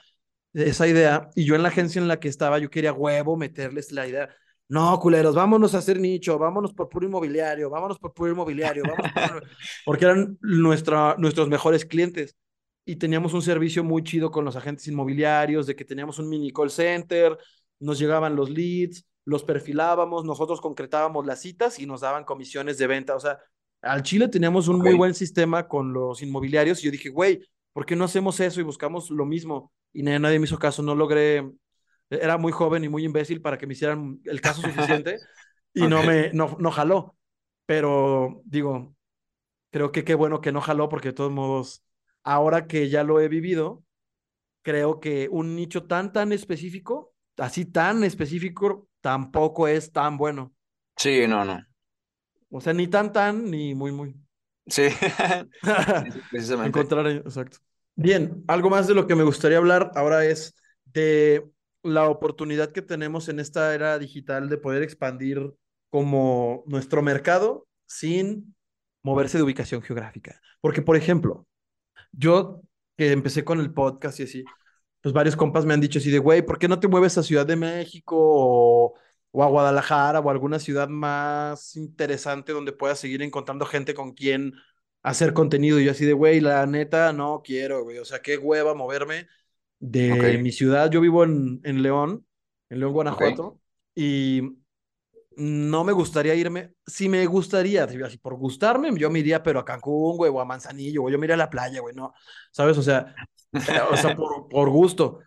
esa idea y yo en la agencia en la que estaba, yo quería huevo meterles la idea. No, culeros, vámonos a hacer nicho, vámonos por puro inmobiliario, vámonos por puro inmobiliario, vámonos por... <laughs> porque eran nuestra, nuestros mejores clientes y teníamos un servicio muy chido con los agentes inmobiliarios, de que teníamos un mini call center, nos llegaban los leads, los perfilábamos, nosotros concretábamos las citas y nos daban comisiones de venta. O sea, al Chile teníamos un muy buen sistema con los inmobiliarios y yo dije, güey, ¿por qué no hacemos eso y buscamos lo mismo? Y nadie, nadie me hizo caso, no logré, era muy joven y muy imbécil para que me hicieran el caso <laughs> suficiente y no me, no, no jaló. Pero digo, creo que qué bueno que no jaló porque de todos modos, ahora que ya lo he vivido, creo que un nicho tan, tan específico, así tan específico, tampoco es tan bueno. Sí, no, no. O sea, ni tan, tan, ni muy, muy. Sí, <laughs> precisamente. Encontrar, exacto. Bien, algo más de lo que me gustaría hablar ahora es de la oportunidad que tenemos en esta era digital de poder expandir como nuestro mercado sin moverse de ubicación geográfica. Porque, por ejemplo, yo que empecé con el podcast y así, pues varios compas me han dicho así de, güey, ¿por qué no te mueves a Ciudad de México o, o a Guadalajara o a alguna ciudad más interesante donde puedas seguir encontrando gente con quien hacer contenido? Y yo así de, güey, la neta, no quiero, güey. O sea, qué hueva moverme de mi ciudad. Yo vivo en, en León, en León. Guanajuato, y no me gustaría irme. Sí me gustaría, así por gustarme, yo me iría, pero a Cancún, güey, o a Manzanillo, güey. Yo me iría a la playa, güey, no. ¿Sabes? O sea, eh, o sea, por, por gusto.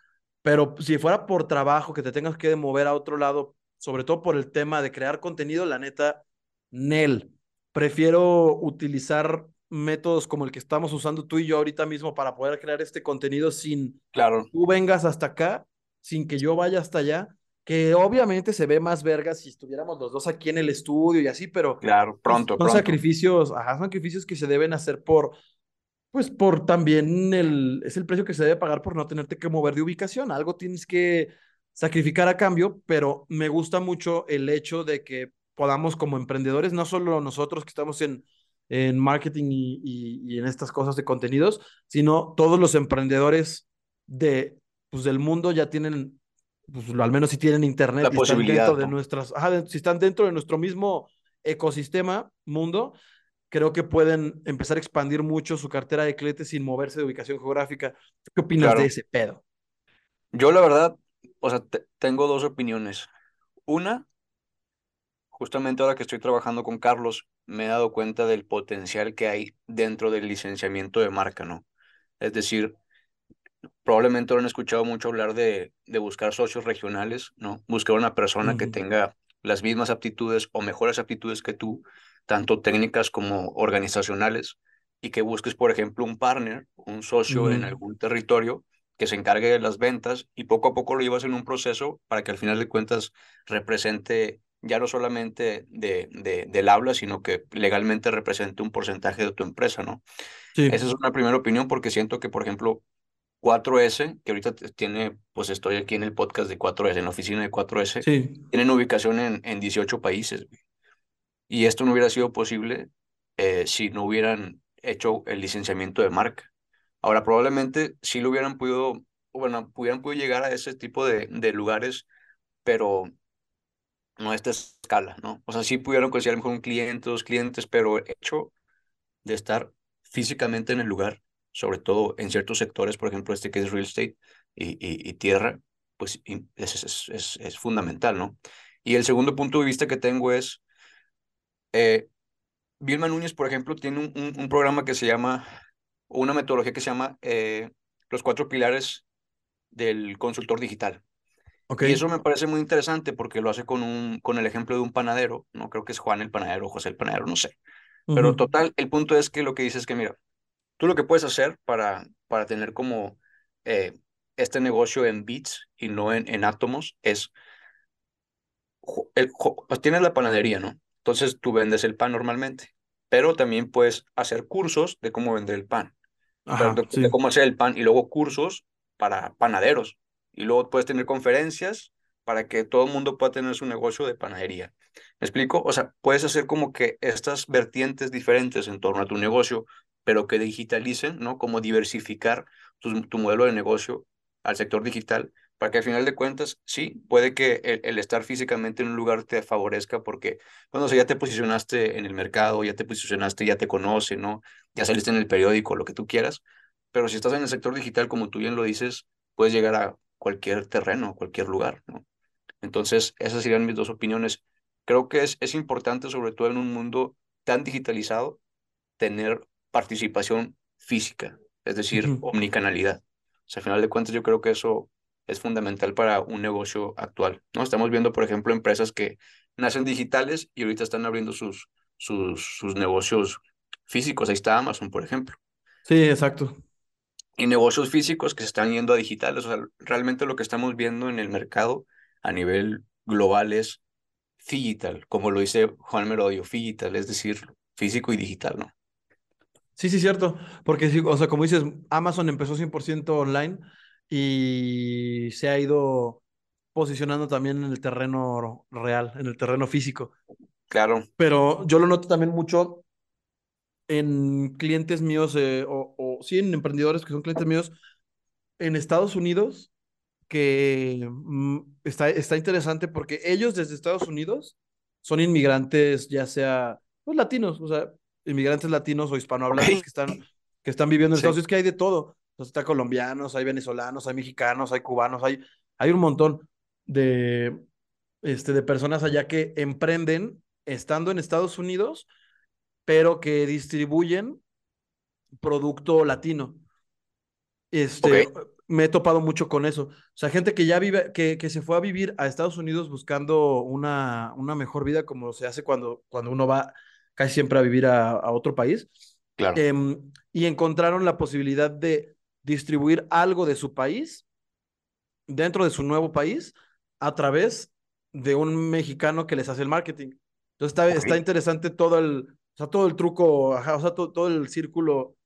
Pero si fuera por trabajo, que te tengas que mover a otro lado, sobre todo por el tema de crear contenido, la neta, Nel. Prefiero utilizar métodos como el que estamos usando tú y yo ahorita mismo para poder crear este contenido sin Claro, tú vengas hasta acá, sin que yo vaya hasta allá, que obviamente se ve más verga si estuviéramos los dos aquí en el estudio y así, pero claro, pronto, son pronto. sacrificios, ajá, son sacrificios que se deben hacer por, pues por también el, es el precio que se debe pagar por no tenerte que mover de ubicación. Algo tienes que sacrificar a cambio, pero me gusta mucho el hecho de que podamos como emprendedores, no solo nosotros que estamos en, en marketing y, y, y en estas cosas de contenidos, sino todos los emprendedores de, pues, del mundo ya tienen, pues, al menos si tienen internet La y están dentro de nuestras, ajá, si están dentro de nuestro mismo ecosistema, mundo, creo que pueden empezar a expandir mucho su cartera de clientes sin moverse de ubicación geográfica. ¿Tú ¿Qué opinas de ese pedo? Yo la verdad, o sea, te- tengo dos opiniones. Una, justamente ahora que estoy trabajando con Carlos, me he dado cuenta del potencial que hay dentro del licenciamiento de marca, ¿no? Es decir, probablemente lo han escuchado mucho hablar de, de buscar socios regionales, ¿no? Buscar una persona que tenga las mismas aptitudes o mejores aptitudes que tú, tanto técnicas como organizacionales, y que busques, por ejemplo, un partner, un socio en algún territorio que se encargue de las ventas y poco a poco lo llevas en un proceso para que al final de cuentas represente ya no solamente de, de, del habla, sino que legalmente represente un porcentaje de tu empresa, ¿no? Esa Sí, es una primera opinión porque siento que, por ejemplo, 4S, que ahorita tiene, pues estoy aquí en el podcast de 4S, en la oficina de 4S, sí, tienen ubicación en, en 18 países. güey. Y esto no hubiera sido posible eh, si no hubieran hecho el licenciamiento de marca. Ahora, probablemente sí lo hubieran podido, bueno, hubieran podido llegar a ese tipo de, de lugares, pero no a esta escala, ¿no? O sea, sí pudieron conseguir a lo mejor un cliente, dos clientes, pero el hecho de estar físicamente en el lugar, sobre todo en ciertos sectores, por ejemplo, este que es real estate y, y, y tierra, pues y es, es, es, es fundamental, ¿no? Y el segundo punto de vista que tengo es, eh, Vilma Núñez, por ejemplo, tiene un, un, un programa que se llama, o una metodología que se llama eh, Los Cuatro Pilares del Consultor Digital. ok. Y eso me parece muy interesante porque lo hace con, un, con el ejemplo de un panadero, no creo que es Juan el panadero José el panadero, no sé. Pero total, el punto es que lo que dice es que, mira, tú lo que puedes hacer para, para tener como eh, este negocio en bits y no en, en átomos es, el, pues tienes la panadería, ¿no? Entonces tú vendes el pan normalmente pero también puedes hacer cursos de cómo vender el pan, Ajá, de, sí. de cómo hacer el pan y luego cursos para panaderos. Y luego puedes tener conferencias para que todo el mundo pueda tener su negocio de panadería. ¿Me explico? O sea, puedes hacer como que estas vertientes diferentes en torno a tu negocio, pero que digitalicen, ¿no? Como diversificar tu, tu modelo de negocio al sector digital, para que al final de cuentas, sí, puede que el, el estar físicamente en un lugar te favorezca porque, bueno, o sea, ya te posicionaste en el mercado, ya te posicionaste, ya te conocen, ¿no? Ya saliste en el periódico, lo que tú quieras, pero si estás en el sector digital, como tú bien lo dices, puedes llegar a cualquier terreno, cualquier lugar, ¿no? Entonces, esas serían mis dos opiniones. Creo que es, es importante, sobre todo en un mundo tan digitalizado, tener participación física, es decir, Ujú. omnicanalidad. O sea, al final de cuentas, yo creo que eso es fundamental para un negocio actual, ¿no? Estamos viendo, por ejemplo, empresas que nacen digitales y ahorita están abriendo sus, sus, sus negocios físicos. Ahí está Amazon, por ejemplo. Sí, exacto. Y negocios físicos que se están yendo a digitales. O sea, realmente lo que estamos viendo en el mercado a nivel global es digital, como lo dice Juan Merodio, digital, es decir, físico y digital, ¿no? Sí, sí, cierto. Porque, sí, o sea, como dices, Amazon empezó 100% online y se ha ido posicionando también en el terreno real, en el terreno físico. Claro, Pero yo lo noto también mucho en clientes míos, eh, o, o sí, en emprendedores que son clientes míos en Estados Unidos, que mm, está, está interesante porque ellos desde Estados Unidos son inmigrantes, ya sea pues, latinos, o sea, inmigrantes latinos o hispanohablantes que están, que están viviendo en Estados Unidos, que hay de todo. Entonces, está colombianos, hay venezolanos, hay mexicanos, hay cubanos, hay, hay un montón de, este, de personas allá que emprenden estando en Estados Unidos, pero que distribuyen producto latino. Este, me he topado mucho con eso. O sea, gente que ya vive, que, que se fue a vivir a Estados Unidos buscando una, una mejor vida, como se hace cuando, cuando uno va casi siempre a vivir a, a otro país, claro. em, y encontraron la posibilidad de distribuir algo de su país dentro de su nuevo país a través de un mexicano que les hace el marketing. Entonces está, está interesante todo el, o sea, todo el truco, ajá, o sea, todo, todo el círculo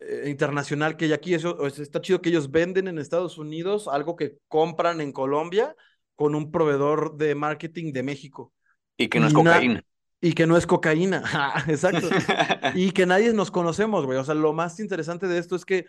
eh, internacional que hay aquí. Eso, está chido que ellos venden en Estados Unidos algo que compran en Colombia con un proveedor de marketing de México. Y que no es Y, cocaína. Y que no es cocaína. <laughs> Exacto. <laughs> Y que nadie nos conocemos, güey. O sea, lo más interesante de esto es que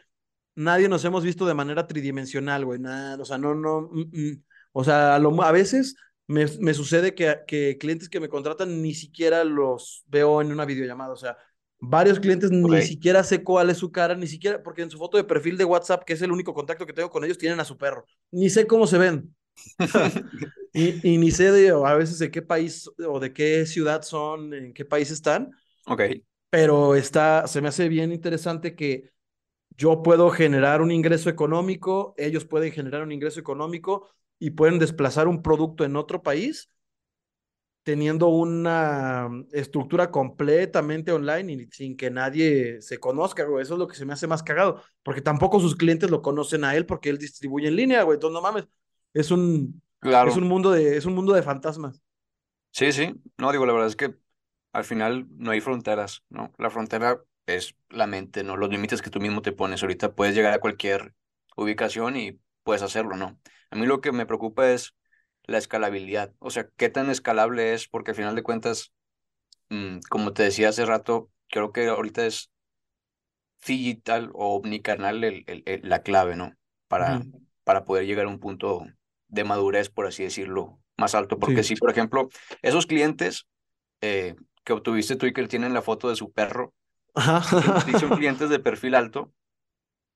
nadie nos hemos visto de manera tridimensional, güey. Nada, o sea, no, no. Mm, mm. O sea, a, lo, a veces me, me sucede que, que, clientes que me contratan ni siquiera los veo en una videollamada. O sea, varios clientes ni siquiera sé cuál es su cara, ni siquiera, porque en su foto de perfil de WhatsApp, que es el único contacto que tengo con ellos, tienen a su perro. Ni sé cómo se ven. <laughs> y, y, ni sé de, a veces de qué país o de qué ciudad son, en qué país están, Ok. pero está, se me hace bien interesante que yo puedo generar un ingreso económico, ellos pueden generar un ingreso económico y pueden desplazar un producto en otro país teniendo una estructura completamente online y sin que nadie se conozca, güey. Eso es lo que se me hace más cagado, porque tampoco sus clientes lo conocen a él porque él distribuye en línea, güey. Entonces, no mames, es un, es Claro. un mundo de, es un mundo de fantasmas. Sí, sí. No, digo, la verdad es que al final no hay fronteras, ¿no? La frontera es la mente, ¿no? Los límites que tú mismo te pones. Ahorita puedes llegar a cualquier ubicación y puedes hacerlo, ¿no? A mí lo que me preocupa es la escalabilidad. O sea, qué tan escalable es, porque al final de cuentas, mm, como te decía hace rato, creo que ahorita es digital o omnicanal el, el- el- la clave, ¿no? Para, para poder llegar a un punto de madurez, por así decirlo, más alto. Porque Sí. si, por ejemplo, esos clientes eh, que obtuviste tú y que tienen la foto de su perro, si son, <laughs> clientes de perfil alto,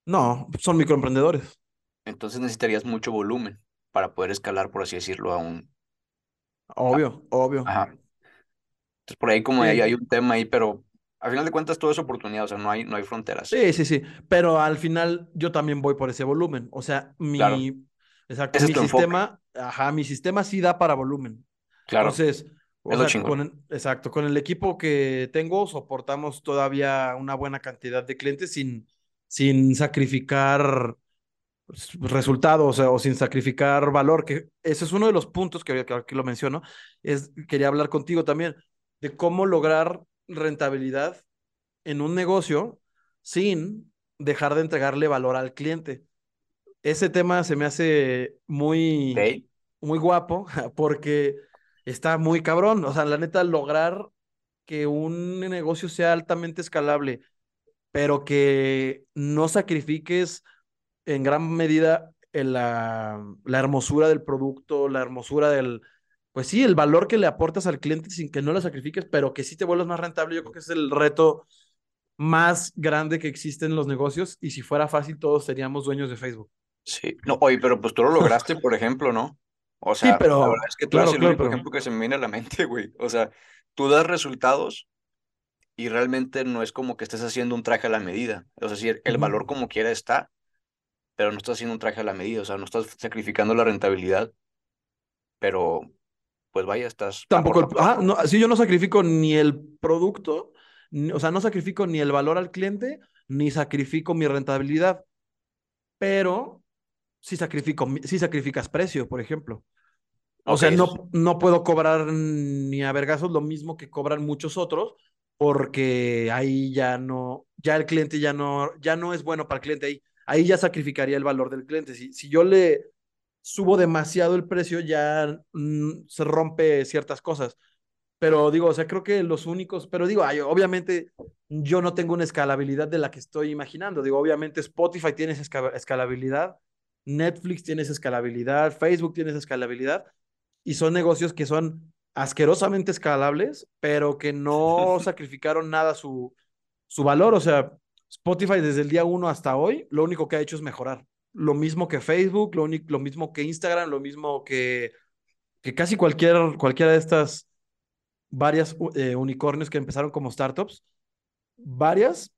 No, son microemprendedores. entonces necesitarías mucho volumen para poder escalar, por así decirlo, a un... a- Obvio, obvio. ajá. Entonces, por ahí como hay, hay Sí. un tema ahí, pero al final de cuentas todo es oportunidad, o sea, no hay, no hay fronteras. Sí, sí, sí, pero al final yo también voy por ese volumen. O sea, Claro, mi, exacto, ese mi enfoque, sistema, ajá, mi sistema sí da para volumen. claro, Entonces, o sea, con, exacto, con el equipo que tengo soportamos todavía una buena cantidad de clientes sin, sin sacrificar resultados, o sin sacrificar valor, que ese es uno de los puntos que, que, que lo menciono, es, quería hablar contigo también, de cómo lograr rentabilidad en un negocio sin dejar de entregarle valor al cliente. Ese tema se me hace muy, muy guapo <laughs> porque está muy cabrón. O sea, la neta, lograr que un negocio sea altamente escalable, pero que no sacrifiques en gran medida la, la hermosura del producto, la hermosura del, pues sí, el valor que le aportas al cliente sin que no lo sacrifiques, pero que sí te vuelvas más rentable, yo creo que es el reto más grande que existe en los negocios y si fuera fácil todos seríamos dueños de Facebook. Sí, no, oye, pero pues tú lo lograste, por ejemplo, ¿no? O sea, sí, pero, la verdad es que tú claro, eres el único ejemplo que se me viene a la mente, güey. O sea, tú das resultados y realmente no es como que estés haciendo un traje a la medida. Es decir, el valor como quiera está, pero no estás haciendo un traje a la medida, o sea, no estás sacrificando la rentabilidad, pero pues vaya, estás... Tampoco, ah, no, sí, yo no sacrifico ni el producto, o sea, no sacrifico ni el valor al cliente, ni sacrifico mi rentabilidad, pero sí, sacrifico, sí sacrificas precio, por ejemplo. O sea, no, no puedo cobrar ni a vergazos lo mismo que cobran muchos otros, porque ahí ya no, ya el cliente ya no, ya no es bueno para el cliente ahí. Ahí ya sacrificaría el valor del cliente. Si, si yo le, subo demasiado el precio, ya mm, se rompe ciertas cosas. Pero digo, o sea, creo que los únicos, pero digo, obviamente yo no tengo una escalabilidad de la que estoy imaginando. Digo, obviamente Spotify tiene esa escalabilidad, Netflix tiene esa escalabilidad, Facebook tiene esa escalabilidad, y son negocios que son asquerosamente escalables, pero que no <laughs> sacrificaron nada su, su valor. O sea, Spotify desde el día uno hasta hoy, lo único que ha hecho es mejorar lo mismo que Facebook, lo, lo mismo que Instagram, lo mismo que, que casi cualquier, cualquiera de estas varias eh, unicornios que empezaron como startups, varias,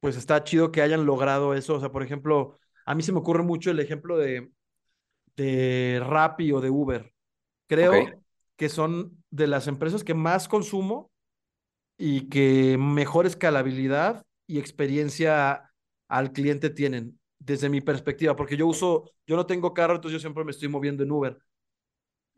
pues está chido que hayan logrado eso. O sea, por ejemplo, a mí se me ocurre mucho el ejemplo de, de Rappi o de Uber. Creo que son de las empresas que más consumo y que mejor escalabilidad y experiencia al cliente tienen desde mi perspectiva, porque yo uso, yo no tengo carro, entonces yo siempre me estoy moviendo en Uber.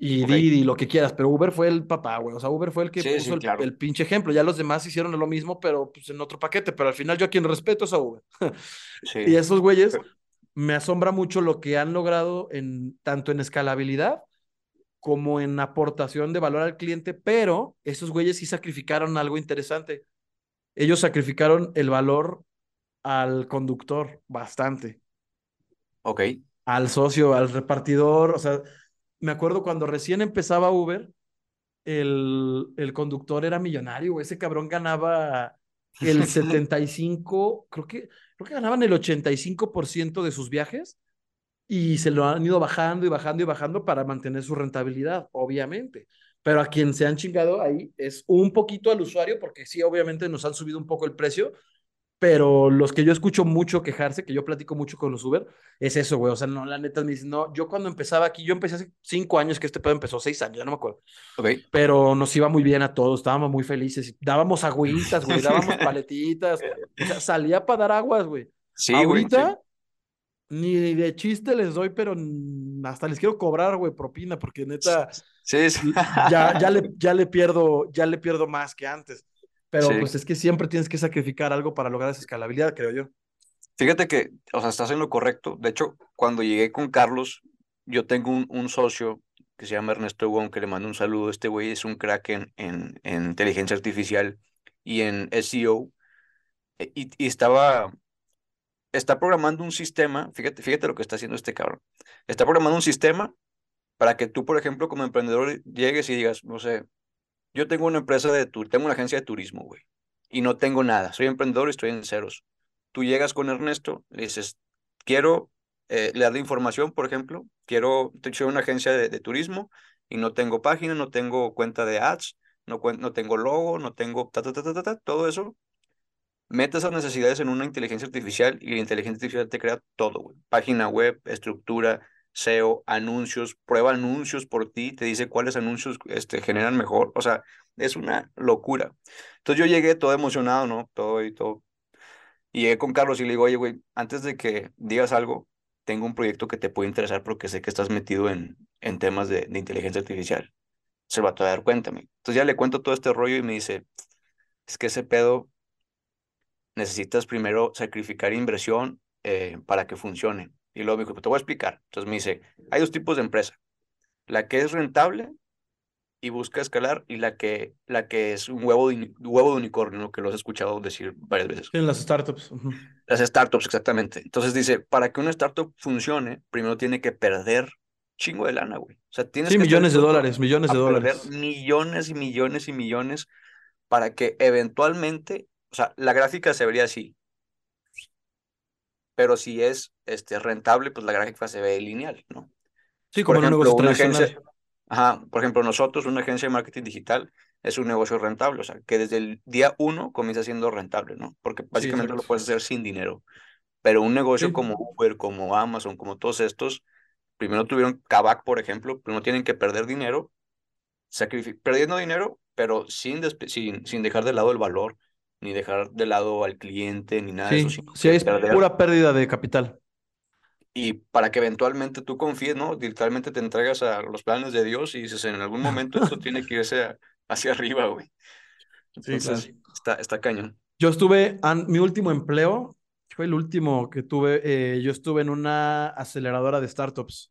Y Didi, lo que quieras, pero Uber fue el papá, güey. O sea, Uber fue el que puso el, pinche ejemplo. Ya los demás hicieron lo mismo, pero pues en otro paquete. Pero al final yo a quien respeto es a Uber. <laughs> y esos güeyes me asombra mucho lo que han logrado en tanto en escalabilidad como en aportación de valor al cliente, pero esos güeyes sí sacrificaron algo interesante. Ellos sacrificaron el valor al conductor bastante. Ok. Al socio, al repartidor. O sea, me acuerdo cuando recién empezaba Uber, el, el conductor era millonario. Ese cabrón ganaba el <laughs> 75, creo que, que ganaban el 85% de sus viajes y se lo han ido bajando y bajando y bajando para mantener su rentabilidad, obviamente. Pero a quien se han chingado ahí es un poquito al usuario, porque sí, obviamente nos han subido un poco el precio, pero los que yo escucho mucho quejarse, que yo platico mucho con los Uber, es eso, güey. O sea, no, la neta me dicen, no, yo cuando empezaba aquí, yo empecé hace cinco años, que este pedo empezó seis años, ya no me acuerdo. Ok. Pero nos iba muy bien a todos, estábamos muy felices. Dábamos agüitas, güey, <laughs> dábamos paletitas. O sea, salía para dar aguas, güey. Sí, Ahorita, ni de chiste les doy, pero hasta les quiero cobrar, güey, propina, porque neta, sí, sí. Ya, ya, <laughs> le, ya le pierdo, ya le pierdo más que antes. Pero pues es que siempre tienes que sacrificar algo para lograr esa escalabilidad, creo yo. Fíjate que, o sea, estás en lo correcto. De hecho, cuando llegué con Carlos, yo tengo un, un socio que se llama Ernesto Wong, que le mando un saludo. Este güey es un crack en, en, inteligencia artificial y en SEO. E, y, y, estaba, está programando un sistema, fíjate, fíjate lo que está haciendo este cabrón. Está programando un sistema para que tú, por ejemplo, como emprendedor, llegues y digas, no sé, yo tengo una empresa de tour, tengo una agencia de turismo, güey, y no tengo nada. Soy emprendedor y estoy en ceros. Tú llegas con Ernesto, le dices, quiero eh, le das información, por ejemplo, quiero, soy una agencia de, turismo y no tengo página, no tengo cuenta de ads, no, tengo logo, no tengo ta, ta, ta, ta, todo eso. Mete esas necesidades en una inteligencia artificial y la inteligencia artificial te crea todo, güey. Página web, estructura, SEO, anuncios, prueba anuncios por ti, te dice cuáles anuncios este, generan mejor. O sea, es una locura. Entonces yo llegué todo emocionado, ¿no? Todo y todo. Y llegué con Carlos y le digo, oye, güey, antes de que digas algo, tengo un proyecto que te puede interesar porque sé que estás metido en, en temas de, de inteligencia artificial. Se va a dar cuenta. Entonces ya le cuento todo este rollo y me dice, es que ese pedo necesitas primero sacrificar inversión eh, para que funcione. Y luego me dijo, te voy a explicar. Entonces me dice, hay dos tipos de empresa. La que es rentable y busca escalar y la que, la que es un huevo de, huevo de unicornio, que lo has escuchado decir varias veces. En las startups. Las startups, exactamente. Entonces dice, para que una startup funcione, primero tiene que perder chingo de lana, güey. O sea, tienes sí, que millones de dólares, millones de dólares. Millones y millones y millones para que eventualmente, o sea, la gráfica se vería así. Pero si es este, rentable, pues la gráfica se ve lineal, ¿no? Sí, como por ejemplo, una agencia, Ajá, por ejemplo, nosotros, una agencia de marketing digital, es un negocio rentable, o sea, que desde el día uno comienza siendo rentable, ¿no? Porque básicamente lo puedes hacer sin dinero. Pero un negocio como Uber, como Amazon, como todos estos, primero tuvieron Kavak, por ejemplo, primero tienen que perder dinero, perdiendo dinero, pero sin, sin, sin dejar de lado el valor, ni dejar de lado al cliente, ni nada de eso. Sí, es pura pérdida de capital y para que eventualmente tú confíes, ¿no? Literalmente te entregas a los planes de Dios y dices, en algún momento esto tiene que irse hacia arriba, güey. Entonces, está, está cañón. Yo estuve, mi último empleo, fue el último que tuve, eh, yo estuve en una aceleradora de startups.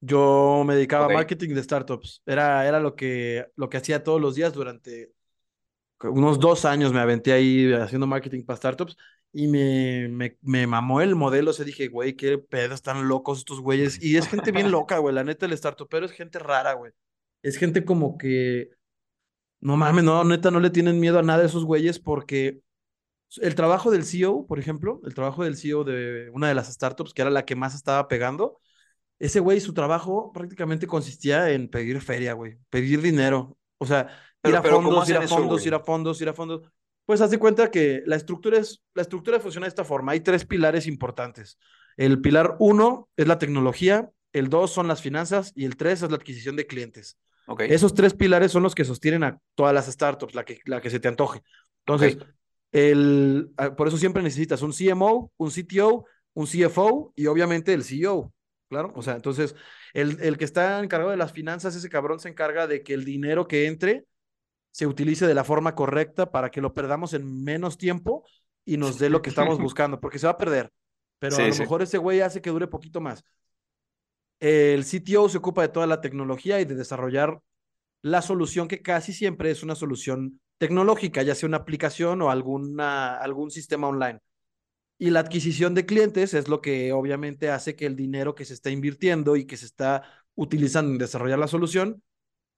Yo me dedicaba a marketing de startups. Era, era lo, que, lo que hacía todos los días durante unos dos años me aventé ahí haciendo marketing para startups y me, me, me mamó el modelo. O sea, dije, güey, qué pedos están locos estos güeyes. Y es gente bien loca, güey. La neta, el startup, pero es gente rara, güey. Es gente como que. No mames, no, neta, no le tienen miedo a nada de esos güeyes porque el trabajo del CEO, por ejemplo, el trabajo del CEO de una de las startups, que era la que más estaba pegando, ese güey, su trabajo prácticamente consistía en pedir feria, güey, pedir dinero. O sea, ir a fondos, ir a fondos, ir a fondos, ir a fondos. Pues haz de cuenta que la estructura, es, la estructura funciona de esta forma. Hay tres pilares importantes. El pilar uno es la tecnología, el dos son las finanzas y el tres es la adquisición de clientes. Okay. Esos tres pilares son los que sostienen a todas las startups, la que, la que se te antoje. Entonces, el, ah, por eso siempre necesitas un CMO, un CTO, un CFO y obviamente el CEO. Claro, o sea, entonces el, el que está encargado de las finanzas, ese cabrón se encarga de que el dinero que entre se utilice de la forma correcta para que lo perdamos en menos tiempo y nos dé lo que estamos buscando, porque se va a perder. Pero a lo mejor ese güey hace que dure poquito más. El CTO se ocupa de toda la tecnología y de desarrollar la solución que casi siempre es una solución tecnológica, ya sea una aplicación o alguna, algún sistema online. Y la adquisición de clientes es lo que obviamente hace que el dinero que se está invirtiendo y que se está utilizando en desarrollar la solución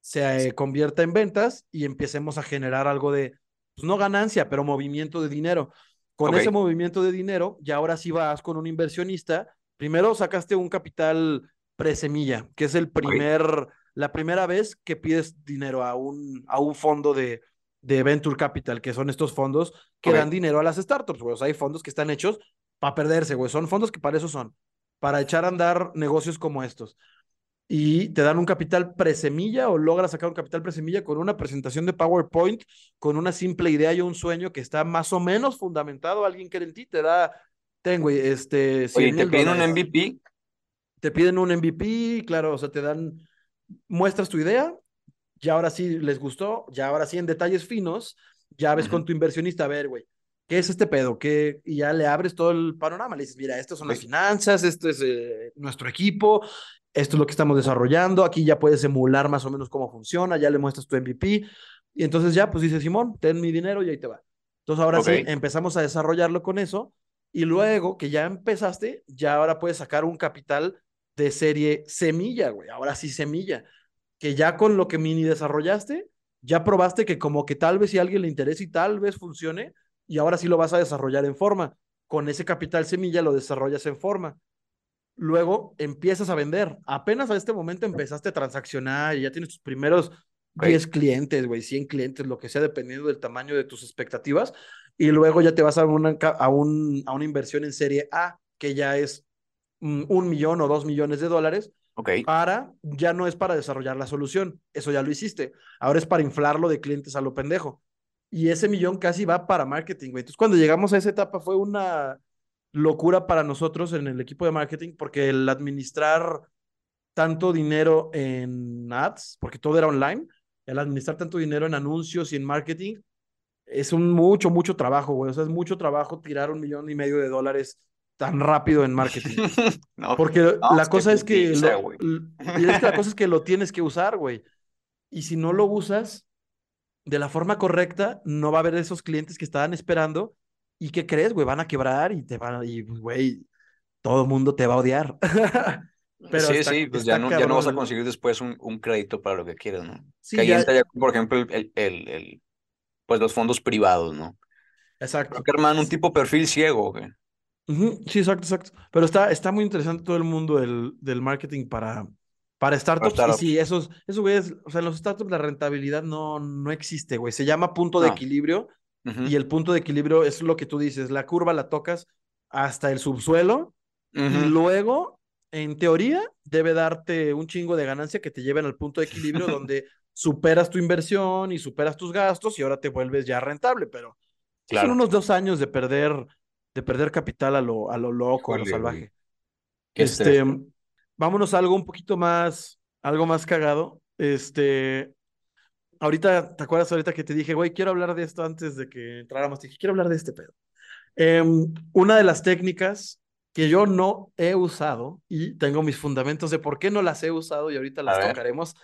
se convierta en ventas y empecemos a generar algo de, pues no ganancia, pero movimiento de dinero. Con ese movimiento de dinero, ya ahora sí vas con un inversionista. Primero sacaste un capital presemilla, que es el primer, la primera vez que pides dinero a un, a un fondo de, de Venture Capital, que son estos fondos que dan dinero a las startups, güey. O sea, hay fondos que están hechos para perderse, güey. Son fondos que para eso son, para echar a andar negocios como estos y te dan un capital presemilla o logras sacar un capital presemilla con una presentación de PowerPoint, con una simple idea y un sueño que está más o menos fundamentado. Alguien que en ti te da, tengo, este. Oye, ¿te piden un MVP? Te piden un MVP, claro, o sea, te dan, muestras tu idea, ya ahora sí les gustó, ya ahora sí en detalles finos, ya ves con tu inversionista, a ver, güey, ¿qué es este pedo? ¿Qué? Y ya le abres todo el panorama, le dices, mira, estas son las finanzas, esto es eh, nuestro equipo, esto es lo que estamos desarrollando, aquí ya puedes emular más o menos cómo funciona, ya le muestras tu MVP, y entonces ya, pues dice Simón, ten mi dinero y ahí te va. Entonces ahora sí, empezamos a desarrollarlo con eso, y luego que ya empezaste, ya ahora puedes sacar un capital de serie semilla, güey, ahora sí semilla, que ya con lo que mini desarrollaste, ya probaste que como que tal vez si a alguien le interesa y tal vez funcione, y ahora sí lo vas a desarrollar en forma. Con ese capital semilla lo desarrollas en forma luego empiezas a vender. Apenas a este momento empezaste a transaccionar y ya tienes tus primeros 10 clientes, güey, 100 clientes, lo que sea, dependiendo del tamaño de tus expectativas. Y luego ya te vas a una, a un, a una inversión en serie A, que ya es un millón o dos millones de dólares. Okay. Para, ya no es para desarrollar la solución, eso ya lo hiciste. Ahora es para inflarlo de clientes a lo pendejo. Y ese millón casi va para marketing, güey. Entonces, cuando llegamos a esa etapa fue una, locura para nosotros en el equipo de marketing porque el administrar tanto dinero en ads, porque todo era online, el administrar tanto dinero en anuncios y en marketing, es un mucho, mucho trabajo, güey. O sea, es mucho trabajo tirar un millón y medio de dólares tan rápido en marketing. <laughs> No, Porque no, la es cosa es que, lo- es que la cosa es que lo tienes que usar, güey. Y si no lo usas de la forma correcta, no va a haber esos clientes que estaban esperando. ¿Y qué crees, güey? Van a quebrar y te van a, y, güey, todo el mundo te va a odiar. <laughs> Pero Sí, está, sí, pues ya no, ya no vas a conseguir después un, un crédito para lo que quieras, ¿no? Sí, Que ahí ya, entra ya, por ejemplo, el, el, el, el- pues los fondos privados, ¿no? Creo exacto. que hermano, un tipo perfil ciego, güey. Sí, exacto, exacto. Pero está, está muy interesante todo el mundo del, del marketing para, para Para startups. Y sí, esos, esos güeyes, o sea, en los startups la rentabilidad no, no existe, güey. Se llama punto de No. equilibrio Y el punto de equilibrio es lo que tú dices. La curva la tocas hasta el subsuelo y luego, en teoría, debe darte un chingo de ganancia que te lleven al punto de equilibrio <laughs> donde superas tu inversión y superas tus gastos y ahora te vuelves ya rentable, pero son unos dos años de perder, de perder capital a lo, a lo loco, a lo salvaje. Este, vámonos a algo un poquito más, algo más cagado. Este, ahorita, ¿te acuerdas ahorita que te dije, güey, quiero hablar de esto antes de que entráramos? Te dije, quiero hablar de este pedo. Em, una de las técnicas que yo no he usado y tengo mis fundamentos de por qué no las he usado y ahorita las tocaremos,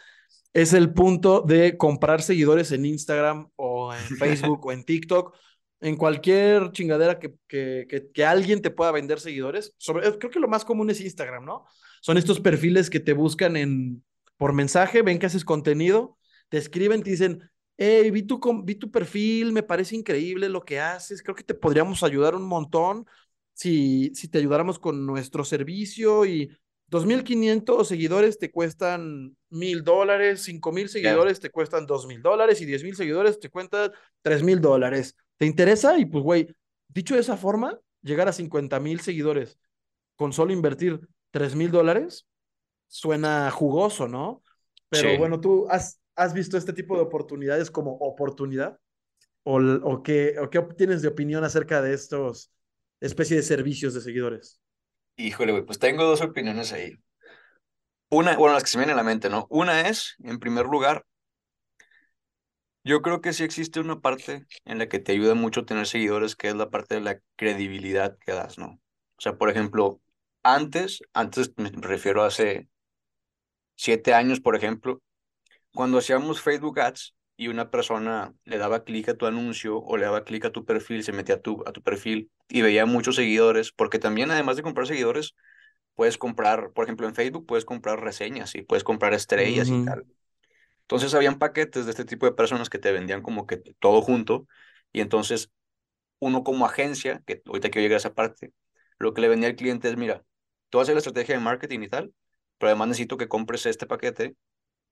es el punto de comprar seguidores en Instagram o en Facebook o en TikTok, en cualquier chingadera que, que, que, que alguien te pueda vender seguidores. Sobre, eh, creo que lo más común es Instagram, ¿no? Son estos perfiles que te buscan en, por mensaje, ven que haces contenido, te escriben, te dicen, hey, vi tu, vi tu perfil, me parece increíble lo que haces, creo que te podríamos ayudar un montón si, si te ayudáramos con nuestro servicio y 2.500 seguidores te cuestan mil dólares, 5.000 Ya. seguidores te cuestan 2.000 dólares y 10.000 seguidores te cuestan 3.000 dólares. ¿Te interesa? Y pues, güey, dicho de esa forma, llegar a 50.000 seguidores con solo invertir 3.000 dólares suena jugoso, ¿no? Pero Sí. bueno, ¿tú has, has visto este tipo de oportunidades como oportunidad? ¿O, o qué, o qué tienes de opinión acerca de estos especie de servicios de seguidores? Híjole, güey, pues tengo dos opiniones ahí. Una, bueno, las que se me vienen a la mente, ¿no? Una es, en primer lugar, yo creo que sí existe una parte en la que te ayuda mucho tener seguidores, que es la parte de la credibilidad que das, ¿no? O sea, por ejemplo, antes, antes me refiero a hace siete años, por ejemplo, cuando hacíamos Facebook Ads y una persona le daba clic a tu anuncio o le daba clic a tu perfil, se metía a tu, a tu perfil y veía muchos seguidores, porque también además de comprar seguidores, puedes comprar, por ejemplo, en Facebook puedes comprar reseñas y puedes comprar estrellas y tal. Entonces habían paquetes de este tipo de personas que te vendían como que todo junto y entonces uno como agencia, que ahorita quiero llegar a esa parte, lo que le vendía al cliente es, mira, tú haces la estrategia de marketing y tal, pero además necesito que compres este paquete